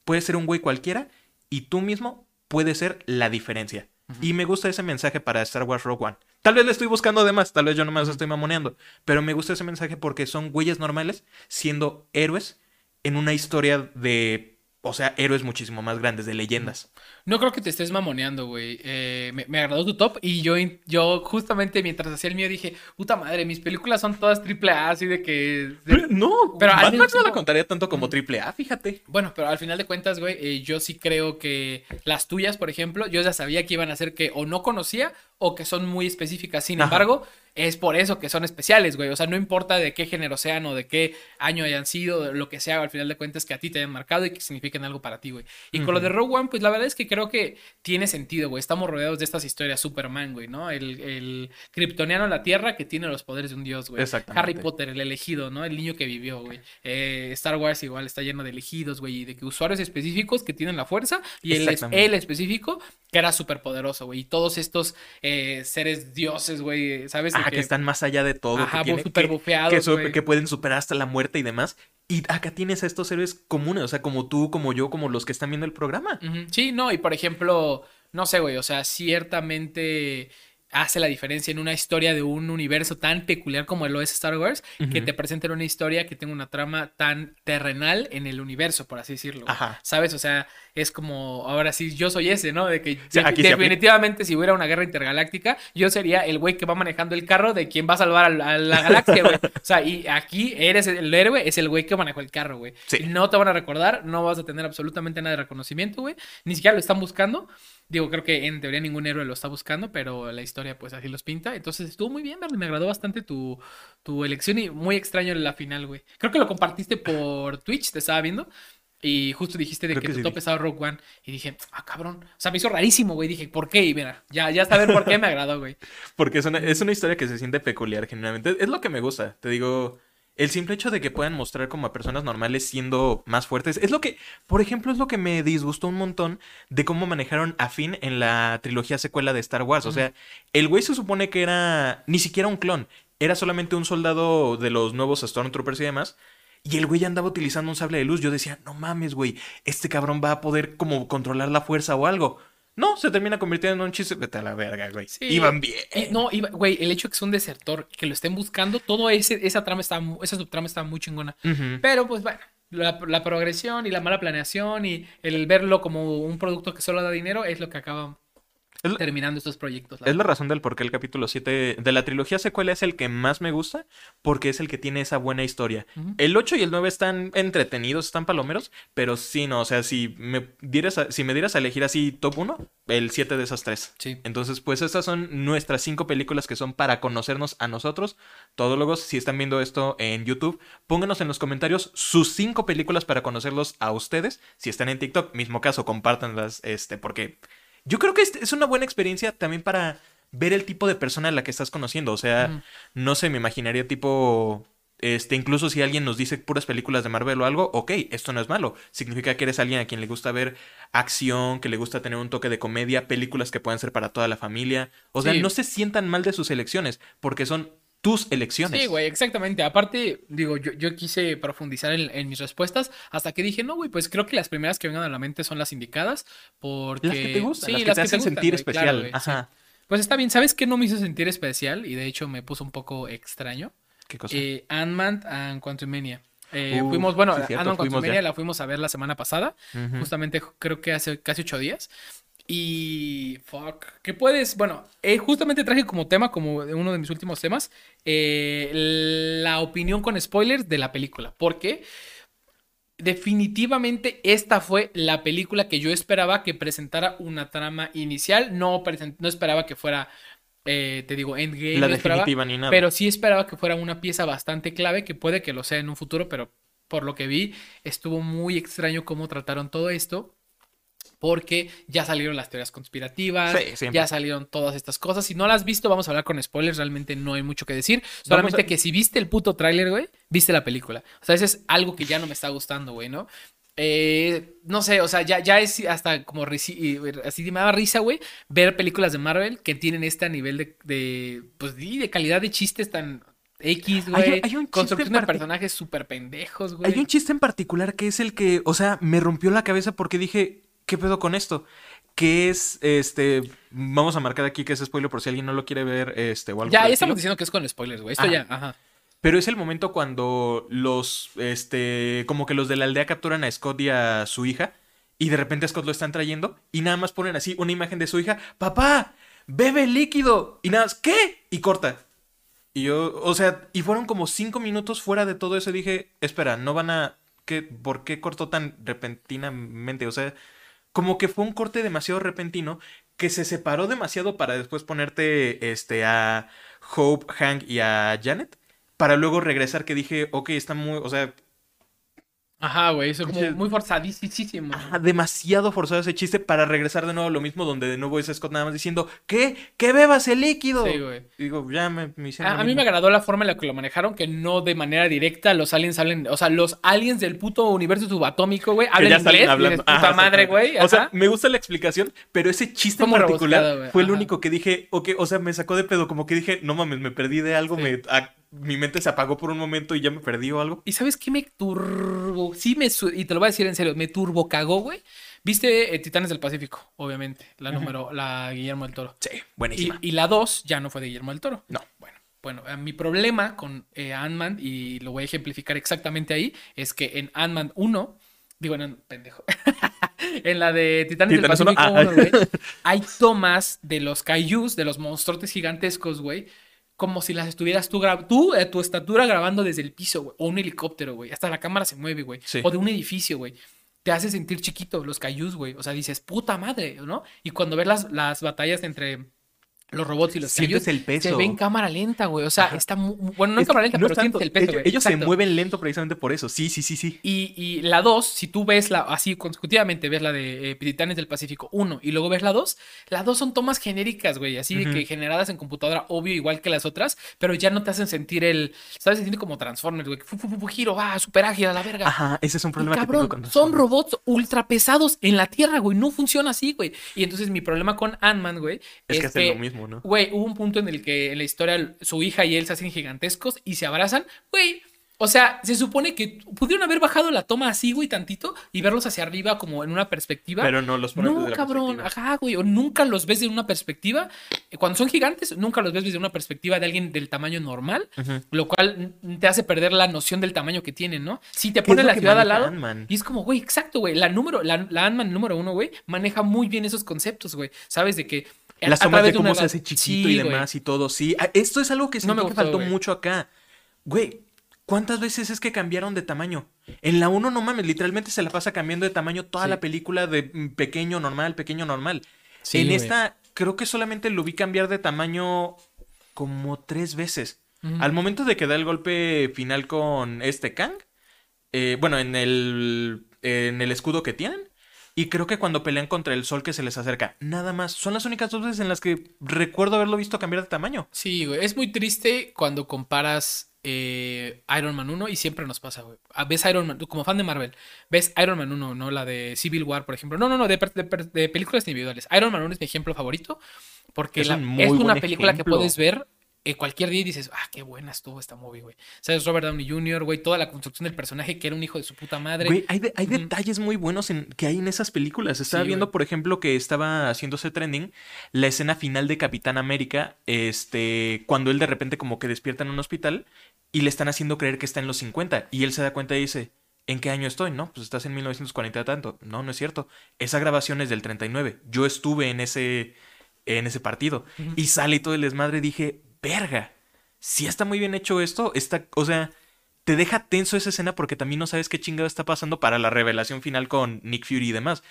puedes ser un güey cualquiera y tú mismo puedes ser la diferencia. Y me gusta ese mensaje para Star Wars Rogue One. Tal vez le estoy buscando de más, tal vez yo nomás estoy mamoneando, pero me gusta ese mensaje porque son güeyes normales siendo héroes en una historia de, o sea, héroes muchísimo más grandes, de leyendas. No creo que te estés mamoneando, güey. Eh, me, agradó tu top y yo, yo justamente mientras hacía el mío dije, puta madre, mis películas son todas triple A, así de que... no, pero al no la contaría tanto como triple A, fíjate. Bueno, pero al final de cuentas, güey, eh, yo sí creo que las tuyas, por ejemplo, yo ya sabía que iban a ser que o no conocía o que son muy específicas. Sin embargo, es por eso que son especiales, güey. O sea, no importa de qué género sean o de qué año hayan sido, lo que sea, al final de cuentas que a ti te hayan marcado y que signifiquen algo para ti, güey. Y con lo de Rogue One, pues la verdad es que creo que tiene sentido, güey. Estamos rodeados de estas historias Superman, güey, ¿no? El, el kryptoniano en la Tierra que tiene los poderes de un dios, güey. Harry Potter, el elegido, ¿no? El niño que vivió, güey. Eh, Star Wars igual está lleno de elegidos, güey, y de que usuarios específicos que tienen la fuerza y el, el específico que era súper poderoso, güey. Y todos estos eh, seres dioses, güey, ¿sabes? Que, están más allá de todo. Ajá, que, súper bufeados, que, pueden superar hasta la muerte y demás. Y acá tienes a estos héroes comunes, o sea, como tú, como yo, como los que están viendo el programa. Sí, no, y por ejemplo, no sé, güey, o sea, ciertamente hace la diferencia en una historia de un universo tan peculiar como lo es Star Wars, que te presenten una historia que tenga una trama tan terrenal en el universo, por así decirlo. Ajá. ¿Sabes? O sea, es como, ahora sí, yo soy ese, ¿no? De que definitivamente si hubiera una guerra intergaláctica, yo sería el güey que va manejando el carro de quien va a salvar a la, galaxia, güey. o sea, y aquí eres el héroe, es el güey que manejó el carro, güey. Sí. No te van a recordar, no vas a tener absolutamente nada de reconocimiento, güey. Ni siquiera lo están buscando. Digo, creo que en teoría ningún héroe lo está buscando, pero la historia pues así los pinta. Entonces estuvo muy bien, me agradó bastante tu, tu elección y muy extraño la final, güey. Creo que lo compartiste por Twitch, te estaba viendo. Y justo dijiste de que, tu top estaba Rogue One. Y dije, ah, cabrón. O sea, me hizo rarísimo, güey. Dije, ¿por qué? Y mira, ya, ya ver por qué me agradó, güey. Porque es una, es una historia que se siente peculiar, generalmente. Es lo que me gusta. Te digo, el simple hecho de que puedan mostrar como a personas normales siendo más fuertes es lo que, por ejemplo, es lo que me disgustó un montón de cómo manejaron a Finn en la trilogía secuela de Star Wars. O sea, el güey se supone que era ni siquiera un clon, era solamente un soldado de los nuevos Stormtroopers y demás. Y el güey andaba utilizando un sable de luz. Yo decía, no mames, güey, este cabrón va a poder como controlar la fuerza o algo. No, se termina convirtiendo en un chiste. Vete a la verga, güey. Iban bien. no, güey, el hecho de que es un desertor, que lo estén buscando, todo ese, esa trama está, esa subtrama está muy chingona. Pero pues bueno, la, progresión y la mala planeación y el verlo como un producto que solo da dinero es lo que acaba terminando estos proyectos. es la razón del por qué el capítulo 7 de la trilogía secuela es el que más me gusta, porque es el que tiene esa buena historia. El 8 y el 9 están entretenidos, están palomeros, pero sí, no, o sea, si me dieras a, si me dieras a elegir así top 1, el 7 de esas tres. Sí. Entonces, pues estas son nuestras cinco películas que son para conocernos a nosotros. Todólogos, si están viendo esto en YouTube, pónganos en los comentarios sus cinco películas para conocerlos a ustedes. Si están en TikTok, mismo caso, compártanlas, este, porque yo creo que es una buena experiencia también para ver el tipo de persona a la que estás conociendo. O sea, no sé, me imaginaría tipo. Este, incluso si alguien nos dice puras películas de Marvel o algo, ok, esto no es malo. Significa que eres alguien a quien le gusta ver acción, que le gusta tener un toque de comedia, películas que puedan ser para toda la familia. O sea, no se sientan mal de sus elecciones, porque son tus elecciones. Sí, güey, exactamente. Aparte, digo, yo, yo quise profundizar en, mis respuestas hasta que dije, no, güey, pues creo que las primeras que vengan a la mente son las indicadas. Porque... Las que te gustan, las que te hacen sentir especial. Ajá. Pues está bien, ¿sabes qué no me hizo sentir especial? Y de hecho me puso un poco extraño. ¿Qué cosa? Eh, Ant-Man and Quantumania. Eh, fuimos, bueno, Ant-Man Quantumania la fuimos a ver la semana pasada. Justamente creo que hace casi ocho días. Y. Fuck. ¿Qué puedes? Bueno, eh, justamente traje como tema, como uno de mis últimos temas, eh, la opinión con spoilers de la película. ¿Por qué? definitivamente esta fue la película que yo esperaba que presentara una trama inicial. No, no esperaba que fuera, eh, te digo, Endgame. La esperaba, definitiva ni nada. Pero sí esperaba que fuera una pieza bastante clave, que puede que lo sea en un futuro, pero por lo que vi, estuvo muy extraño cómo trataron todo esto. Porque ya salieron las teorías conspirativas, Sí, ya salieron todas estas cosas. Si no las has visto, vamos a hablar con spoilers. Realmente no hay mucho que decir. Solamente a- que si viste el puto tráiler, güey, viste la película. O sea, ese es algo que ya no me está gustando, güey, ¿no? Eh, no sé, o sea, ya, ya es hasta como así me da risa, güey, ver películas de Marvel que tienen este nivel de, de pues, de calidad de chistes tan X, Hay un- güey. hay un chiste Construcción de personajes súper pendejos, güey. Hay un chiste en particular que es el que, o sea, me rompió la cabeza porque dije, ¿qué pedo con esto? Que es, este, vamos a marcar aquí que es spoiler por si alguien no lo quiere ver, este, o algo Ya, ya estamos diciendo que es con spoilers, güey. Esto Ajá. ya, ajá. Pero es el momento cuando los, este, como que los de la aldea capturan a Scott y a su hija y de repente a Scott lo están trayendo y nada más ponen así una imagen de su hija, papá, bebe líquido y nada más, ¿qué? Y corta. Y yo, o sea, y fueron como cinco minutos fuera de todo eso y dije, espera, no van a, ¿qué, ¿por qué cortó tan repentinamente? O sea, como que fue un corte demasiado repentino que se separó demasiado para después ponerte, este, a Hope, Hank y a Janet. Para luego regresar que dije, ok, está muy, o sea, Ajá, güey. Eso como muy forzadísimo. ah, demasiado forzado ese chiste para regresar de nuevo a lo mismo, donde de nuevo es Scott nada más diciendo, ¿qué? ¡Que bebas el líquido! Sí, güey. Digo, ya me, me hicieron A, mí me agradó la forma en la que lo manejaron, que no de manera directa los aliens hablen, o sea, los aliens del puto universo subatómico, güey, hablan inglés, hablando. puta Ajá, madre, güey. O sea, ajá. me gusta la explicación, pero ese chiste en particular fue el Ajá. único que dije, ok, o sea, me sacó de pedo, como que dije, no mames, me perdí de algo, Sí. me, mi mente se apagó por un momento y ya me perdí o algo. ¿Y sabes qué me turbo? Sí me... su- Y te lo voy a decir en serio, me turbo cagó, güey. Viste eh, Titanes del Pacífico, obviamente, la número, la Guillermo del Toro. Sí, buenísima. y la 2 ya no fue de Guillermo del Toro. No. Bueno, bueno, eh, mi problema con eh, Ant-Man, y lo voy a ejemplificar exactamente ahí, es que en Ant-Man 1, digo, en pendejo, en la de Titanes, Titanes del Pacífico ah. 1, güey, hay tomas de los kaijus, de los monstruotes gigantescos, güey, como si las estuvieras tú, tú de tu estatura grabando desde el piso, güey, o un helicóptero, güey, hasta la cámara se mueve, güey, Sí. o de un edificio, güey. Te hace sentir chiquito los kaijus, güey. O sea, dices, puta madre, ¿no? Y cuando ves las, las batallas entre los robots y los Sientes el peso. se ve en cámara lenta, güey. O sea, Ajá. está mu- mu- bueno, no en Es- cámara lenta, no pero es tanto, sientes el peso, ellos, güey. ellos se mueven lento precisamente por eso. Sí, sí, sí, sí. Y, y la 2, si tú ves la así consecutivamente, ves la de eh, Titanes del Pacífico 1 y luego ves la 2, las dos son tomas genéricas, güey, así de que generadas en computadora, obvio, igual que las otras, pero ya no te hacen sentir el, ¿sabes? Sentir como Transformers, güey, fu, fu, giro, va, súper ágil a la verga. Ajá, ese es un Y, problema que cabrón, tengo con son robots ultra pesados en la Tierra, güey. No funciona así, güey. Y entonces mi problema con Ant-Man, güey, Es es, que hacen que, lo mismo, ¿no? güey, hubo un punto en el que en la historia su hija y él se hacen gigantescos y se abrazan, güey. O sea, se supone que pudieron haber bajado la toma así, güey, tantito y verlos hacia arriba como en una perspectiva. Pero no los ponen No, desde la cabrón, perspectiva. ajá, güey, o nunca los ves de una perspectiva. Cuando son gigantes, nunca los ves desde una perspectiva de alguien del tamaño normal, lo cual te hace perder la noción del tamaño que tienen, ¿no? Si te ¿Qué es ponen lo la ciudad al lado, y es como, güey, exacto, güey, la número, la, la Ant-Man número uno, güey, maneja muy bien esos conceptos, güey. Sabes de que a- Las a tomas través de cómo una se hace chiquito Sí, y güey. demás y todo, sí. Ah, Esto es algo que No me siento que gustó, faltó güey. mucho acá. Güey, ¿cuántas veces es que cambiaron de tamaño? En la 1, no mames, literalmente se la pasa cambiando de tamaño toda Sí. la película de mm, pequeño, normal, pequeño, normal. Sí, en güey. esta, creo que solamente lo vi cambiar de tamaño como tres veces. Al momento de que da el golpe final con este Kang, eh, bueno, en el, en el escudo que tienen, y creo que cuando pelean contra el sol que se les acerca, nada más. Son las únicas dos veces en las que recuerdo haberlo visto cambiar de tamaño. Sí, güey. Es muy triste cuando comparas eh, Iron Man 1 y siempre nos pasa, güey. Ah, Ves Iron Man, como fan de Marvel, ves Iron Man 1, ¿no? La de Civil War, por ejemplo. No, no, no, de, películas individuales. Iron Man 1 es mi ejemplo favorito porque Es la- un muy es una película que puedes ver eh, cualquier día dices, ah, qué buena estuvo esta movie, güey. ¿Sabes? Robert Downey Jr., güey, toda la construcción del personaje que era un hijo de su puta madre. Güey, hay, de- hay Ujú. detalles muy buenos en, que hay en esas películas. Estaba Sí, viendo, güey. por ejemplo, que estaba haciéndose trending la escena final de Capitán América, este, cuando él de repente como que despierta en un hospital y le están haciendo creer que está en los 50 y él se da cuenta y dice, ¿en qué año estoy? No, pues estás en 1940 y tanto. No, no es cierto. Esa grabación es del 39. Yo estuve en ese, en ese partido Ujú. y sale todo el desmadre. Dije, verga, si está muy bien hecho esto, está, o sea... te deja tenso esa escena porque también no sabes qué chingado está pasando para la revelación final con Nick Fury y demás.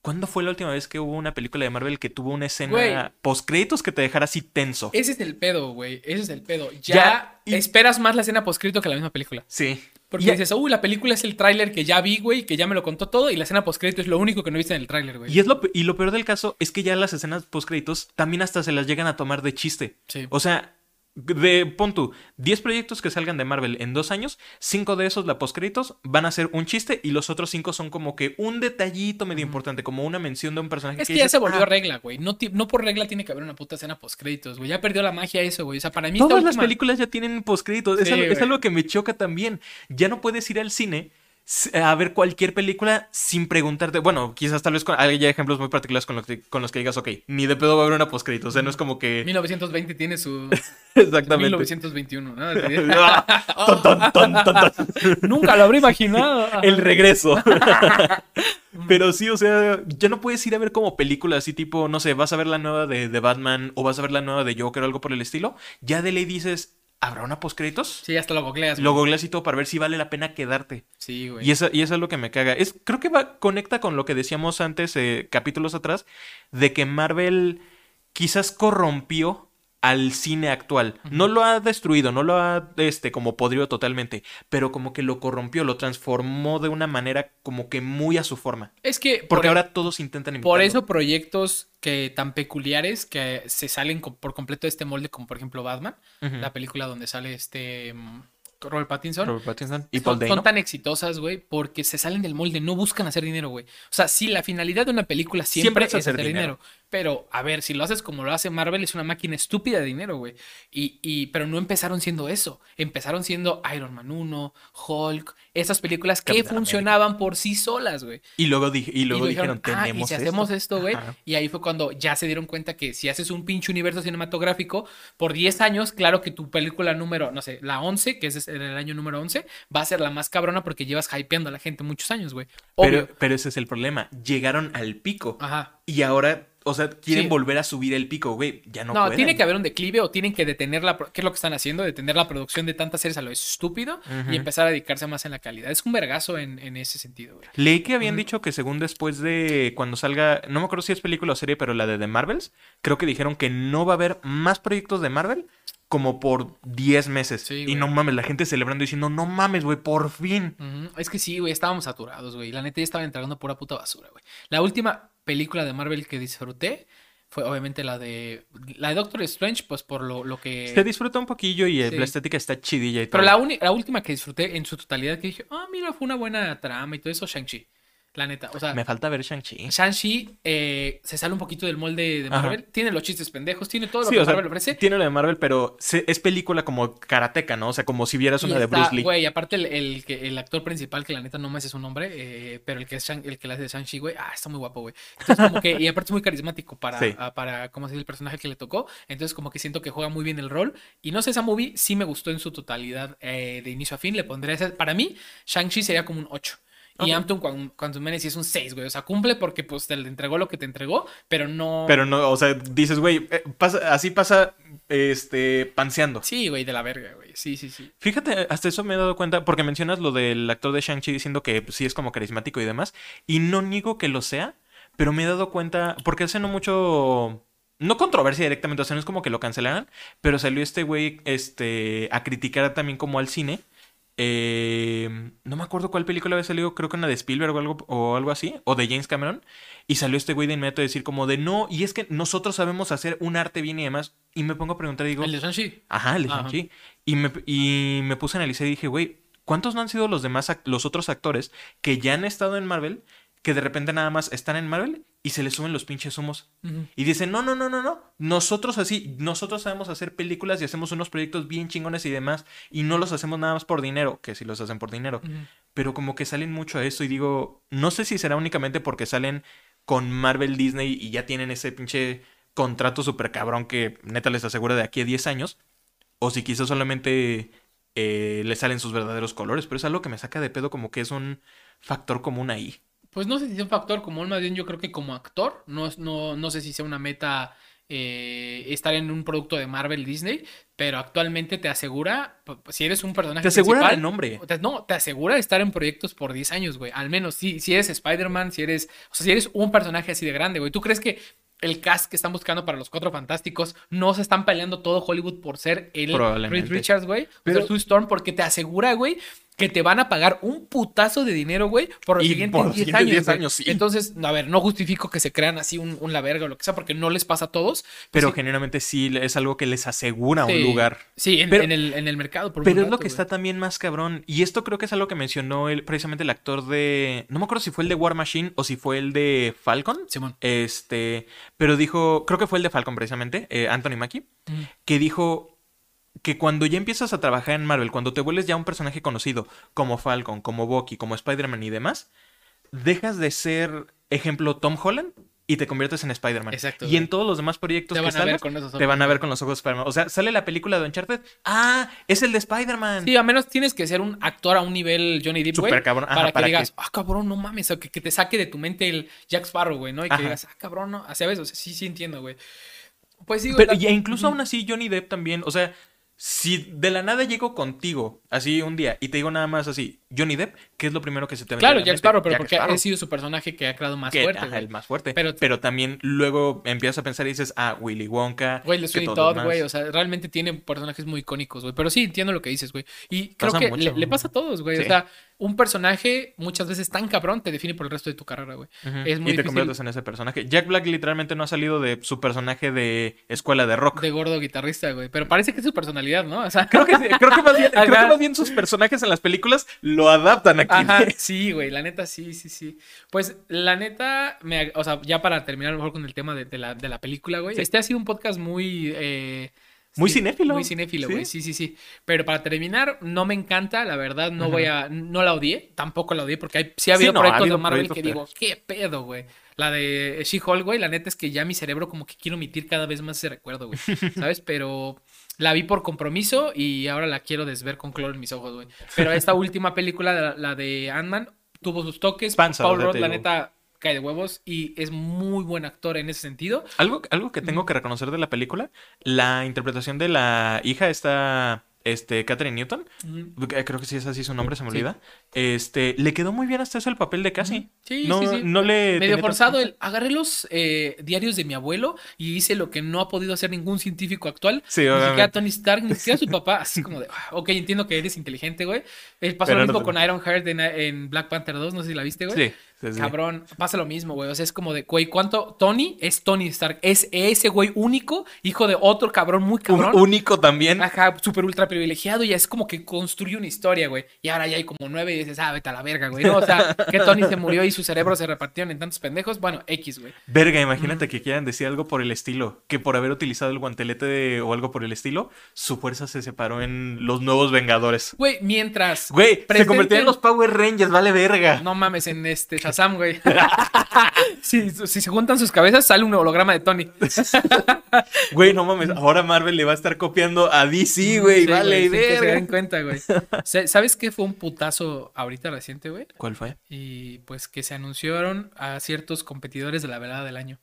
¿Cuándo fue la última vez que hubo una película de Marvel que tuvo una escena post-créditos que te dejara así tenso? Ese es el pedo, güey. Ese es el pedo. Ya, Ya, y- esperas más la escena poscrito que la misma película. Sí. Porque Y- dices, uy, la película es el tráiler que ya vi, güey, que ya me lo contó todo, y la escena postcrédito es lo único que no viste en el tráiler, güey. Y, es lo, y lo peor del caso es que ya las escenas post-créditos también hasta se las llegan a tomar de chiste. Sí. O sea, de pon tú, 10 proyectos que salgan de Marvel en dos años, 5 de esos, la postcréditos, van a ser un chiste y los otros 5 son como que un detallito medio importante, como una mención de un personaje Es que que ya dices, se volvió "Ah". regla, güey. No, no por regla tiene que haber una puta escena postcréditos, güey. Ya perdió la magia eso, güey. O sea, para mí Todas las películas ya tienen postcréditos. Es, Sí, algo, es algo que me choca también. Ya no puedes ir al cine a ver cualquier película sin preguntarte. Bueno, quizás tal vez con, hay ejemplos muy particulares con los, que, con los que digas, ok, ni de pedo va a haber una postcrédito. O sea, no es como que. 1920 tiene su... Exactamente. 1921, ¿no? Ah, ton, ton, ton, ton, ton. Nunca lo habría imaginado. El regreso. Pero sí, o sea, ya no puedes ir a ver como películas así tipo, no sé, vas a ver la nueva de, de Batman o vas a ver la nueva de Joker o algo por el estilo. Ya de ley dices, ¿habrá una postcréditos? Sí, hasta lo googleas. Lo googleas y todo para ver si vale la pena quedarte. Sí, güey. Y eso, y eso es lo que me caga. Es, creo que va, conecta con lo que decíamos antes, eh, capítulos atrás, de que Marvel quizás corrompió al cine actual. No lo ha destruido, no lo ha este, como podrido totalmente, pero como que lo corrompió, lo transformó de una manera como que muy a su forma. Es que... Porque por- ahora todos intentan imitarlo. Por eso proyectos que tan peculiares que se salen por completo de este molde, como por ejemplo Batman, la película donde sale este mm, Robert Pattinson. Robert Pattinson y son, Paul Dano. son tan exitosas, güey, porque se salen del molde, no buscan hacer dinero, güey. O sea, sí, la finalidad de una película siempre, Siempre es hacer hacer dinero. dinero. Pero, a ver, si lo haces como lo hace Marvel, es una máquina estúpida de dinero, güey. Y, y, pero no empezaron siendo eso. Empezaron siendo Iron Man 1, Hulk, esas películas que Capitán funcionaban por sí solas, güey. Y luego, dije, y luego Y dijeron, "Ah, tenemos y si hacemos esto". esto, güey. Ajá. Y ahí fue cuando ya se dieron cuenta que si haces un pinche universo cinematográfico por 10 años, claro que tu película número, no sé, la 11, que es en el año número 11, va a ser la más cabrona porque llevas hypeando a la gente muchos años, güey. Pero, pero ese es el problema. Llegaron al pico. Ajá. Y ahora, o sea, quieren Sí. volver a subir el pico, güey. Ya no, No, pueden. tiene que haber un declive o tienen que detener la... ¿Qué es lo que están haciendo? Detener la producción de tantas series a lo estúpido y empezar a dedicarse más en la calidad. Es un vergazo en, en ese sentido, güey. Leí que habían dicho que según después de cuando salga, no me acuerdo si es película o serie, pero la de The Marvels, creo que dijeron que no va a haber más proyectos de Marvel como por 10 meses. Sí, y no mames, la gente celebrando diciendo, no mames, güey, por fin. Es que sí, güey, estábamos saturados, güey. La neta ya estaba entregando pura puta basura, güey. La última película de Marvel que disfruté fue obviamente la de la de Doctor Strange, pues por lo, lo que... Se disfruta un poquillo y eh, Sí. la estética está chidilla y todo. Pero la, la última que disfruté en su totalidad que dije, ah, mira, fue una buena trama y todo eso, Shang-Chi. La neta, o sea, Me falta ver Shang-Chi. Shang-Chi eh, se sale un poquito del molde de Ajá. Marvel. Tiene los chistes pendejos, tiene todo lo Sí, que o sea, Marvel ofrece. tiene lo de Marvel, pero se- es película como karateca, ¿no? O sea, como si vieras Y una de Bruce Lee. Güey, aparte el, el, el actor principal, que la neta no me sé su nombre, eh, pero el que, es Shang- el que la hace de Shang-Chi, güey, ah, está muy guapo, güey. Entonces, como que, y aparte es muy carismático para, Sí. ah, para, ¿cómo se? El personaje que le tocó. Entonces, como que siento que juega muy bien el rol. Y no sé, esa movie sí me gustó en su totalidad, eh, de inicio a fin. Le pondré ese, para mí, Shang-Chi sería como un 8. Y Ok. Ampton Quantum Menace sí es un 6, güey. O sea, cumple porque pues te le entregó lo que te entregó, pero no... Pero no, o sea, dices, güey, eh, pasa, así pasa, este, panseando. Sí, güey, de la verga, güey. Sí, sí, sí. Fíjate, hasta eso me he dado cuenta, porque mencionas lo del actor de Shang-Chi diciendo que pues, sí es como carismático y demás, y no niego que lo sea, pero me he dado cuenta, porque hace no mucho, no controversia directamente, o sea, no es como que lo cancelaran, pero salió este güey, este, a criticar también como al cine. Eh, no me acuerdo cuál película había salido, creo que una de Spielberg o algo, o algo así, o de James Cameron, y salió este güey de inmediato a decir como de no, y es que nosotros sabemos hacer un arte bien y demás, y me pongo a preguntar digo, El de Shang-Chi. Ajá, el de. Y me, y me puse a analizar y dije, güey, ¿cuántos no han sido los demás, los otros actores que ya han estado en Marvel, que de repente nada más están en Marvel y se les suben los pinches humos? Y dicen, no, no, no, no, no. Nosotros así, nosotros sabemos hacer películas y hacemos unos proyectos bien chingones y demás. Y no los hacemos nada más por dinero, que sí los hacen por dinero. Pero como que salen mucho a eso y digo, no sé si será únicamente porque salen con Marvel Disney y ya tienen ese pinche contrato súper cabrón que neta les asegura de aquí a 10 años. O si quizás solamente eh, le salen sus verdaderos colores. Pero es algo que me saca de pedo como que es un factor común ahí. Pues no sé si sea un factor común, más bien yo creo que como actor, no, es- no, no sé si sea una meta eh, estar en un producto de Marvel Disney, pero actualmente te asegura, si eres un personaje Te asegura el nombre. te- no, te asegura estar en proyectos por 10 años, güey. Al menos, si, si eres Spider-Man, si eres, o sea, si eres un personaje así de grande, güey. ¿Tú crees que el cast que están buscando para los Cuatro Fantásticos no se están peleando todo Hollywood por ser el. Reed Richards, güey? O Sue Storm, porque te asegura, güey, que te van a pagar un putazo de dinero, güey, por los Y siguientes por los 10 siguientes años. 10 güey. años, sí. Entonces, a ver, no justifico que se crean así un, un la verga o lo que sea, porque no les pasa a todos. Pero Sí, generalmente sí es algo que les asegura sí. un lugar. Sí, en, Pero- en el, en el mercado. Por Pero es rato, lo que güey. está también más cabrón. Y esto creo que es algo que mencionó el, precisamente el actor de. No me acuerdo si fue el de War Machine o si fue el de Falcon. Simón. Este. Pero dijo. Creo que fue el de Falcon precisamente. eh, Anthony Mackie. Mm. Que dijo. Que cuando ya empiezas a trabajar en Marvel, cuando te vuelves ya un personaje conocido, como Falcon, como Bucky, como Spider-Man y demás, dejas de ser, ejemplo, Tom Holland y te conviertes en Spider-Man. Exacto, Y güey. en todos los demás proyectos Te que van a ver salgas, con esos te van a ver con los ojos de Spider-Man. O sea, sale la película de Uncharted. ¡Ah! Es el de Spider-Man. Sí, a menos tienes que ser un actor a un nivel Johnny Depp, güey. Súper cabrón, ajá, Para que digas, ah, cabrón, no mames. O que, que te saque de tu mente el Jack Sparrow, güey, ¿no? Y que Ajá. digas, ah, cabrón, no. ¿Sabes? O sea, sí, sí entiendo, güey. Pues sí, güey. Pero, la- y incluso aún así, Johnny Depp también, o sea, si de la nada llego contigo, así un día, y te digo nada más así, Johnny Depp, ¿qué es lo primero que se te a Claro, la Jack? Sparrow, pero Jack porque Sparrow. ha sido su personaje que ha creado más Que- fuerte. ajá, el más fuerte. Pero- Pero, también luego empiezas a pensar y dices, ah, Willy Wonka. Güey, le Todd, güey. O sea, realmente tiene personajes muy icónicos, güey. Pero sí, entiendo lo que dices, güey. Y creo Pasa que mucho. le, le pasa a todos, güey. O Sí. sea, un personaje muchas veces tan cabrón te define por el resto de tu carrera, güey. Es muy y te difícil conviertes en ese personaje. Jack Black literalmente no ha salido de su personaje de escuela de rock. de gordo guitarrista, güey. Pero parece que es su personalidad, ¿no? O sea, Creo que, creo, que más bien, creo que más bien sus personajes en las películas lo adaptan Ajá, sí, güey, la neta, sí, sí, sí. Pues, la neta, me, o sea, ya para terminar a lo mejor con el tema de, de la, de la película, güey. Sí. Este ha sido un podcast muy... eh, Muy sí, cinéfilo. Muy cinéfilo, güey, sí, sí, sí. Pero para terminar, no me encanta, la verdad, no voy a... No la odié, tampoco la odié, porque hay, sí ha habido Sí, no, ha proyectos habido de Marvel proyectos que digo, qué pedo, güey. La de She-Hulk, güey, la neta es que ya mi cerebro como que quiero omitir cada vez más ese recuerdo, güey. ¿Sabes? Pero la vi por compromiso y ahora la quiero desver con cloro en mis ojos, güey. Pero esta última película, la, la de Ant-Man, tuvo sus toques. Panza, Paul Rudd, la neta, cae de huevos y es muy buen actor en ese sentido. Algo, algo que tengo que reconocer de la película, la interpretación de la hija está, este, Catherine Newton, eh, creo que sí es así su nombre, se me Sí. olvida, este, le quedó muy bien hasta eso el papel de Cassie. Sí, no, sí, sí. no le... Medio forzado el agarré los eh, diarios de mi abuelo y hice lo que no ha podido hacer ningún científico actual. Sí, Ni siquiera. Tony Stark, ni siquiera su papá. Así como de, ah, ok, entiendo que eres inteligente, güey. Eh, pasó Pero lo no mismo te- con Iron Heart en, en Black Panther 2, no sé si la viste, güey. Sí, sí, sí. Cabrón, pasa lo mismo, güey. O sea, es como de, güey, ¿cuánto? Tony es Tony Stark. Es ese güey único, hijo de otro cabrón muy Un- cabrón. único también. Ajá, súper ultra privilegiado y es como que construye una historia, güey. Y ahora ya hay como nueve y dices, ah, vete a la verga, güey. No, o sea, que Tony se murió y su cerebro se repartieron en tantos pendejos. Bueno, X, güey. Verga, imagínate que quieran decir algo por el estilo, que por haber utilizado el guantelete de- o algo por el estilo, su fuerza se separó en los nuevos Vengadores. Güey, mientras. Güey, se convirtió en los Power Rangers, vale verga. No mames, en este Shazam, güey. si, si se juntan sus cabezas, sale un holograma de Tony. Güey, no mames, ahora Marvel le va a estar copiando a DC, güey, Sí, vale sin que se den cuenta, güey. Sa- ¿Sabes qué fue un putazo ahorita reciente, güey? ¿Cuál fue? Y pues que se anunciaron a ciertos competidores de la velada del año.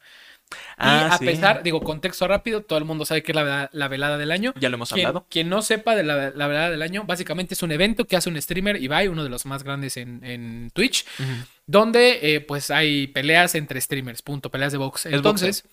Ah, y a sí. pesar, digo, contexto rápido, todo el mundo sabe que es la, vela- la velada del año. Ya lo hemos Quien, hablado. quien no sepa de la, la velada del año, básicamente es un evento que hace un streamer, Ibai, uno de los más grandes en, en Twitch, donde eh, pues hay peleas entre streamers, punto, peleas de box. Es Entonces,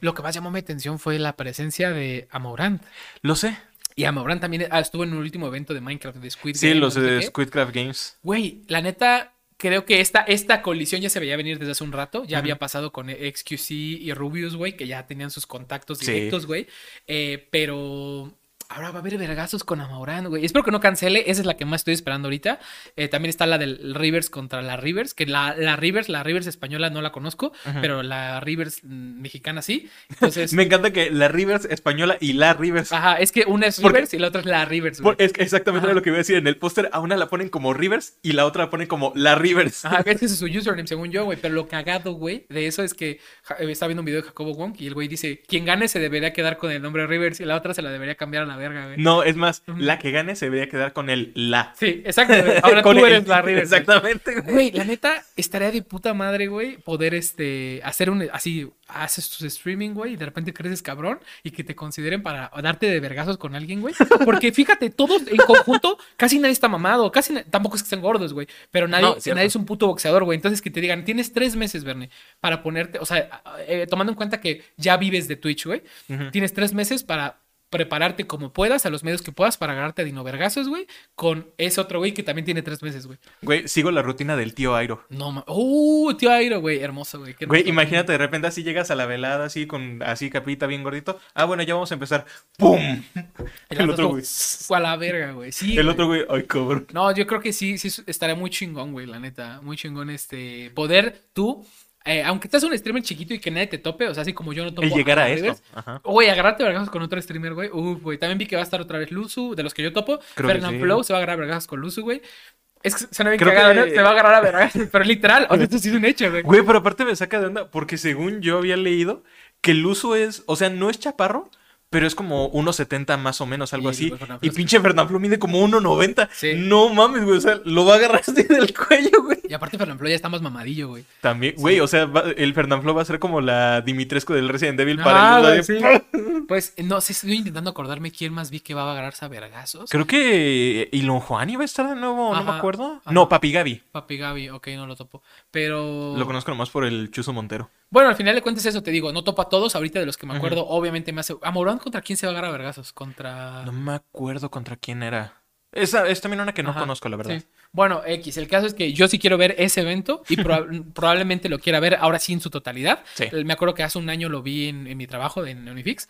lo que más llamó mi atención fue la presencia de Amorant. Lo sé. Y Amorant también ah, estuvo en un último evento de Minecraft de Squid Sí, Game, los no sé de. Squidcraft Games. Güey, la neta, creo que esta, esta colisión ya se veía venir desde hace un rato. Ya había pasado con XQC y Rubius, güey, que ya tenían sus contactos directos, güey. Eh, pero ahora va a haber vergazos con Amaurán, güey. Espero que no cancele. Esa es la que más estoy esperando ahorita. Eh, también está la del Rivers contra la Rivers, que la, la Rivers, la Rivers española no la conozco, pero la Rivers mm, mexicana sí. Entonces, Me encanta que la Rivers española y la Rivers. ajá, es que una es Porque- Rivers y la otra es la Rivers, güey. Es que exactamente Ajá. lo que iba a decir. En el póster a una la ponen como Rivers y la otra la ponen como la Rivers. Ajá, es que ese es su username, según yo, güey. Pero lo cagado, güey, de eso es que eh, estaba viendo un video de Jacobo Wong y el güey dice: quien gane se debería quedar con el nombre Rivers y la otra se la debería cambiar a la verga, güey. No, es más, la que gane se debería quedar con el la. Sí, exacto, güey. Ahora tú el- eres la Rivers. güey. Exactamente, güey. Güey, la neta, estaría de puta madre, güey, poder este hacer un así, haces tus streaming, güey, y de repente creces cabrón y que te consideren para darte de vergazos con alguien, güey. Porque fíjate, todos en conjunto, casi nadie está mamado, casi tampoco es que estén gordos, güey, pero nadie, No, nadie es un puto boxeador, güey. Entonces que te digan, tienes tres meses, Bernie, para ponerte, o sea, eh, tomando en cuenta que ya vives de Twitch, güey, tienes tres meses para prepararte como puedas, a los medios que puedas para agarrarte a Dino Vergazos, güey, con ese otro güey que también tiene tres meses, güey. Güey, sigo la rutina del tío Airo. No, ma- Uh, tío Airo, güey. Hermoso, güey. Güey, imagínate, de repente así llegas a la velada, así con así capita bien gordito. Ah, bueno, ya vamos a empezar. ¡Pum! El, El otro, güey. A la verga, güey. Sí. El güey. otro, güey, ay, cabrón. No, yo creo que sí, sí estaría muy chingón, güey, la neta. Muy chingón este. Poder tú, eh, aunque estás un streamer chiquito y que nadie te tope, o sea, así como yo no topo. El llegar a la eso. Güey, agarrarte vergazos con otro streamer, güey. Uf, güey. También vi que va a estar otra vez Luzu, de los que yo topo. Fernand sí. Flow se va a agarrar vergazos con Luzu, güey. Es que suena bien cagado, que- ¿no? Se va a agarrar a vergazos, pero literal. O sea, esto sí es un hecho, güey. Güey, pero aparte me saca de onda, porque según yo había leído que uso es, o sea, no es chaparro, pero es como 1.70 más o menos, algo así. Fernanfloo Y pinche Fernanfloo mide como 1.90. Sí. No mames, güey, o sea, lo va a agarrar así del cuello, güey. Y aparte, Fernand Flow ya está más mamadillo, güey. También, güey, o sea, va- el Fernanfloo va a ser como la Dimitrescu del Resident Evil Ah, para el güey, de-. Pues no sé, estoy intentando acordarme quién más vi que va a agarrarse a vergazos. Creo que Ilon Juan iba a estar de nuevo, no me acuerdo. ajá. No, Papi Gaby. Papi Gaby, ok, no lo topo. Pero. Lo conozco nomás por el Chuzo Montero. Bueno, al final de cuentas, eso te digo, no topo a todos. Ahorita de los que me acuerdo, obviamente me hace. ¿A contra quién se va a agarrar a vergazos? Contra. No me acuerdo contra quién era. Esa es también una que no Ajá, conozco, la verdad. sí. Bueno, X, el caso es que yo sí quiero ver ese evento y proba- probablemente lo quiera ver ahora sí en su totalidad. Sí. Me acuerdo que hace un año lo vi en, en mi trabajo en Unifix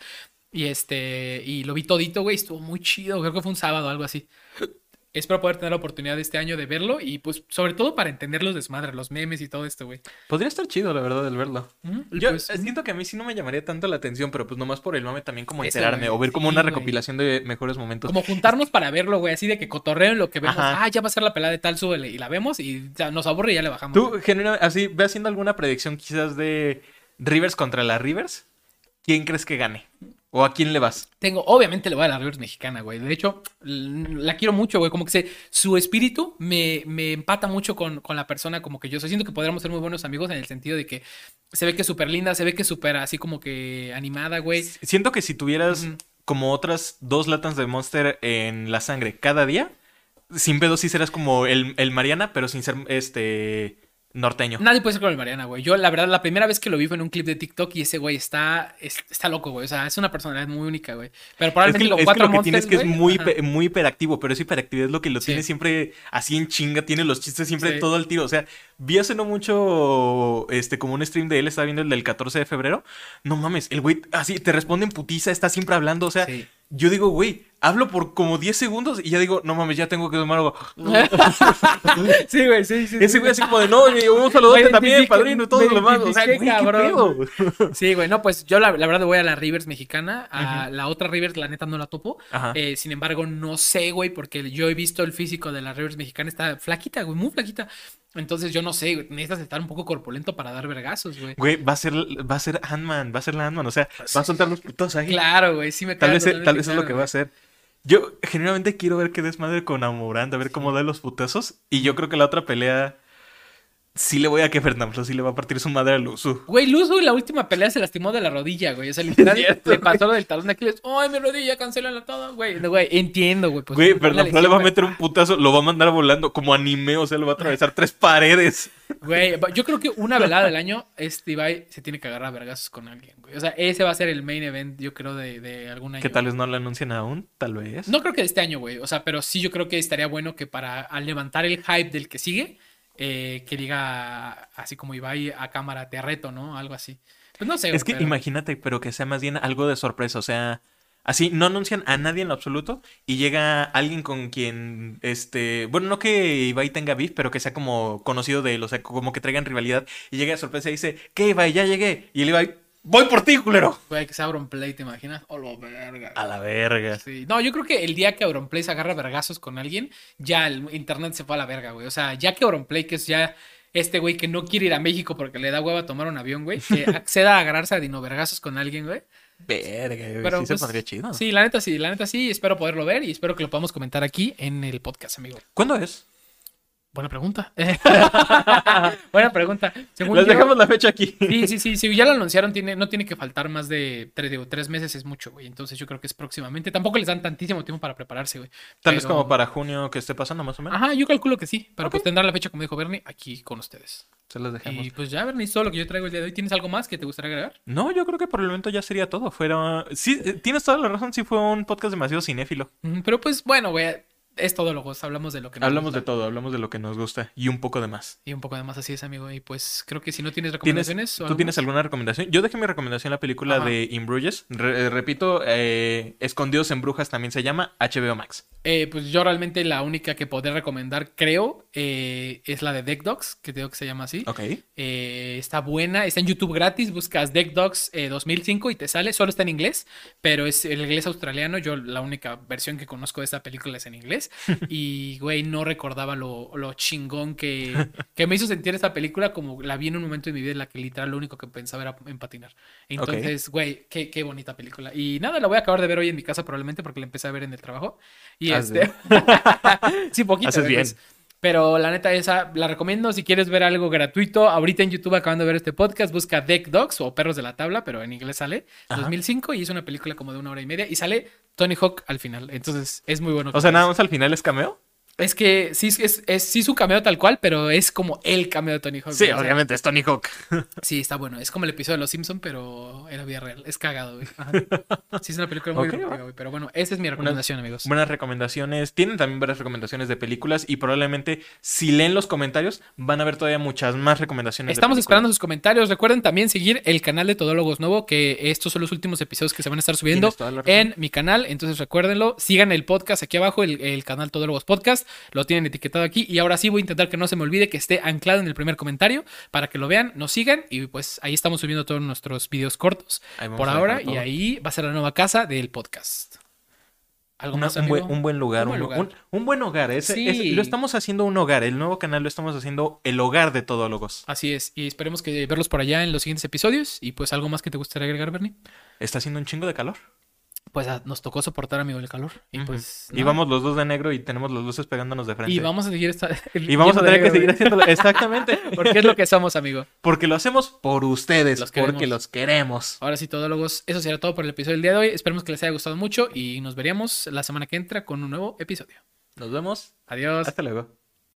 y este y lo vi todito, güey, estuvo muy chido, creo que fue un sábado o algo así. Espero poder tener la oportunidad este año de verlo y pues sobre todo para entender los desmadres, los memes y todo esto, güey. Podría estar chido, la verdad, el verlo. Yo pues, eh, siento que a mí sí no me llamaría tanto la atención, pero pues nomás por el mame también como Eso, enterarme güey, o ver como sí, una güey. recopilación de mejores momentos. como juntarnos para verlo, güey, así de que cotorreo en lo que vemos. Ajá. Ah, ya va a ser la pelada de tal, súbele y la vemos y ya nos aburre y ya le bajamos. Tú, genera, así, ve haciendo alguna predicción quizás de Rivers contra la Rivers. ¿Quién crees que gane? ¿O a quién le vas? Tengo, obviamente le voy a la Rivers mexicana, güey. De hecho, la quiero mucho, güey. Como que se, su espíritu me, me empata mucho con, con la persona como que yo soy. Siento que podríamos ser muy buenos amigos en el sentido de que se ve que es súper linda, se ve que es súper así como que animada, güey. Siento que si tuvieras como otras dos latas de Monster en la sangre cada día, sin pedo sí serás como el, el Mariana, pero sin ser este norteño. Nadie puede ser como el Mariana, güey. Yo, la verdad, la primera vez que lo vi fue en un clip de TikTok y ese güey está, es- está loco, güey. O sea, es una personalidad muy única, güey. Pero Es probablemente que, los es que lo que tienes que es muy, muy hiperactivo, pero esa hiperactividad es lo que lo Sí. tiene siempre así en chinga, tiene los chistes siempre Sí. todo al tiro. O sea, vi hace no mucho, este, como un stream de él, estaba viendo el del 14 de febrero. No mames, el güey así te responde en putiza, está siempre hablando. O sea, Sí. Yo digo, güey, hablo por como 10 segundos y ya digo, no mames, ya tengo que tomar algo. Sí, güey, sí, sí. Ese güey así como de, no, un saludote también, padrino, y todo lo demás. O sea, güey, identifiqué, qué cabrón. pedo. Sí, güey, no, pues yo la, la verdad voy a la Rivers mexicana, a la otra Rivers la neta no la topo. Eh, sin embargo no sé, güey, porque yo he visto el físico de la Rivers mexicana, está flaquita, güey, muy flaquita, entonces yo no sé, güey, necesitas estar un poco corpulento para dar vergazos, güey. Güey, va a ser, va a ser Ant-Man, va a ser la Ant-Man, o sea, va a soltar los putos ahí. Claro, güey, sí me Tal vez, tal vez es lo que va a hacer. Yo generalmente quiero ver qué desmadre con Amoranda, a ver cómo da los putazos. Y yo creo que la otra pelea sí le voy a que Fernando sí le va a partir su madre a Luzu. Güey, Luzu en la última pelea se lastimó de la rodilla, güey. O sea, literal, Cierto. le pasó lo del talón de Aquiles. ¡Ay, mi rodilla! ¡Cancélala todo, güey! No, Güey, entiendo, güey. Pues, Güey, Fernando le va a meter un putazo, lo va a mandar volando como anime, o sea, le va a atravesar tres paredes. Güey, yo creo que una velada del año, este Ibai se tiene que agarrar a vergazos con alguien, güey. O sea, ese va a ser el main event, yo creo, de, de algún año. Que tal vez no lo anuncian aún, tal vez. No creo que de este año, güey. O sea, pero sí yo creo que estaría bueno que para al levantar el hype del que sigue, eh, que diga así como Ibai a cámara, te reto, ¿no? Algo así. Pues no sé. Es que pero- imagínate, pero que sea más bien algo de sorpresa, o sea, así no anuncian a nadie en lo absoluto y llega alguien con quien, este, bueno, no que Ibai tenga beef, pero que sea como conocido de él, o sea, como que traigan rivalidad y llega de sorpresa y dice, ¿qué Ibai? Ya llegué. Y el Ibai, voy por ti, culero. Güey, que sea Auronplay, ¿te imaginas? Oh, verga. A la verga. Sí. No, yo creo que el día que Auronplay se agarra vergazos con alguien, ya el internet se fue a la verga, güey. O sea, ya que Auronplay, que es ya este güey que no quiere ir a México porque le da hueva tomar un avión, güey, que acceda a agarrarse a Dino Vergazos con alguien, güey. Verga, güey, Pero sí pues, se pondría chido. Sí, la neta sí, la neta sí, espero poderlo ver y espero que lo podamos comentar aquí en el podcast, amigo. ¿Cuándo es? Buena pregunta. Buena pregunta. Según Les yo- dejamos la fecha aquí. Sí, sí, sí, sí, ya lo anunciaron, tiene, no tiene que faltar más de tres, digo, tres meses es mucho, güey. Entonces yo creo que es próximamente. Tampoco les dan tantísimo tiempo para prepararse, güey. Tal vez Pero- como para junio que esté pasando, más o menos. Ajá, yo calculo que sí, pero pues Ok. tendrán la fecha, como dijo Bernie, aquí con ustedes. Se los dejamos. Y pues ya, Bernie, es todo lo que yo traigo el día de hoy. ¿Tienes algo más que te gustaría agregar? No, yo creo que por el momento ya sería todo. Fuera. Sí, eh, tienes toda la razón. Sí, fue un podcast demasiado cinéfilo. Pero pues bueno, güey, es todo lo hablamos de lo que nos Hablamos de todo, hablamos de lo que nos gusta y un poco de más. Y un poco de más así es, amigo. Y pues creo que si no tienes ¿Tienes, recomendaciones o ¿Tú tienes alguna recomendación? Yo dejé mi recomendación en la película Ajá. de In Bruges. Re- eh, repito, eh, Escondidos en Brujas también se llama HBO Max. Eh, pues yo realmente la única que podré recomendar, creo, eh, es la de Deck Dogs, que creo que se llama así. Ok. Está buena, está en YouTube gratis, buscas Deck Dogs eh, 2005 y te sale, solo está en inglés, pero es el inglés australiano, yo la única versión que conozco de esta película es en inglés y güey, no recordaba lo, lo chingón que, que me hizo sentir esta película como la vi en un momento de mi vida en la que literal lo único que pensaba era en patinar. Entonces, güey, qué, qué bonita película. Y nada, la voy a acabar de ver hoy en mi casa probablemente porque la empecé a ver en el trabajo. Y Haz este... sí, poquito. Haces bien. pues. Pero la neta, esa la recomiendo si quieres ver algo gratuito. Ahorita en YouTube, acabando de ver este podcast, busca Deck Dogs o Perros de la Tabla, pero en inglés sale. Ajá. 2005 y es una película como de una hora y media. Y sale Tony Hawk al final. Entonces es muy bueno. O sea, nada más al final es cameo. Es que sí es, es sí su cameo tal cual, pero es como el cameo de Tony Hawk. Sí, obviamente es Tony Hawk. Sí, está bueno. Es como el episodio de Los Simpson, pero en la vida real. Es cagado, güey. Ajá. Sí, es una película muy Ok, divertida, va. güey. Pero bueno, esa es mi recomendación, amigos. Buenas recomendaciones. Tienen también varias recomendaciones de películas y probablemente si leen los comentarios van a ver todavía muchas más recomendaciones. Estamos esperando sus comentarios. Recuerden también seguir el canal de Todólogos Nuevo, que estos son los últimos episodios que se van a estar subiendo en mi canal. Entonces recuérdenlo. Sigan el podcast aquí abajo, el, el canal Todólogos Podcast. Lo tienen etiquetado aquí. Y ahora sí voy a intentar que no se me olvide que esté anclado en el primer comentario para que lo vean, nos sigan. Y pues ahí estamos subiendo todos nuestros videos cortos por ahora. Y ahí va a ser la nueva casa del podcast. ¿Algo Una- más, un, buen, un buen lugar, Un buen un, lugar. un- un buen hogar. Ese- Sí. ese- lo estamos haciendo un hogar. El nuevo canal lo estamos haciendo el hogar de todólogos. Así es. Y esperemos que verlos por allá en los siguientes episodios. Y pues algo más que te gustaría agregar, Bernie. Está haciendo un chingo de calor. Pues nos tocó soportar, amigo, el calor. Y pues. Vamos los dos de negro y tenemos las luces pegándonos de frente. Y vamos a seguir esta. Y vamos a tener que seguir haciéndolo. Exactamente. Porque es lo que somos, amigo. Porque lo hacemos por ustedes. Los porque los queremos. Ahora sí, todólogos, eso será todo por el episodio del día de hoy. Esperemos que les haya gustado mucho y nos veríamos la semana que entra con un nuevo episodio. Nos vemos. Adiós. Hasta luego.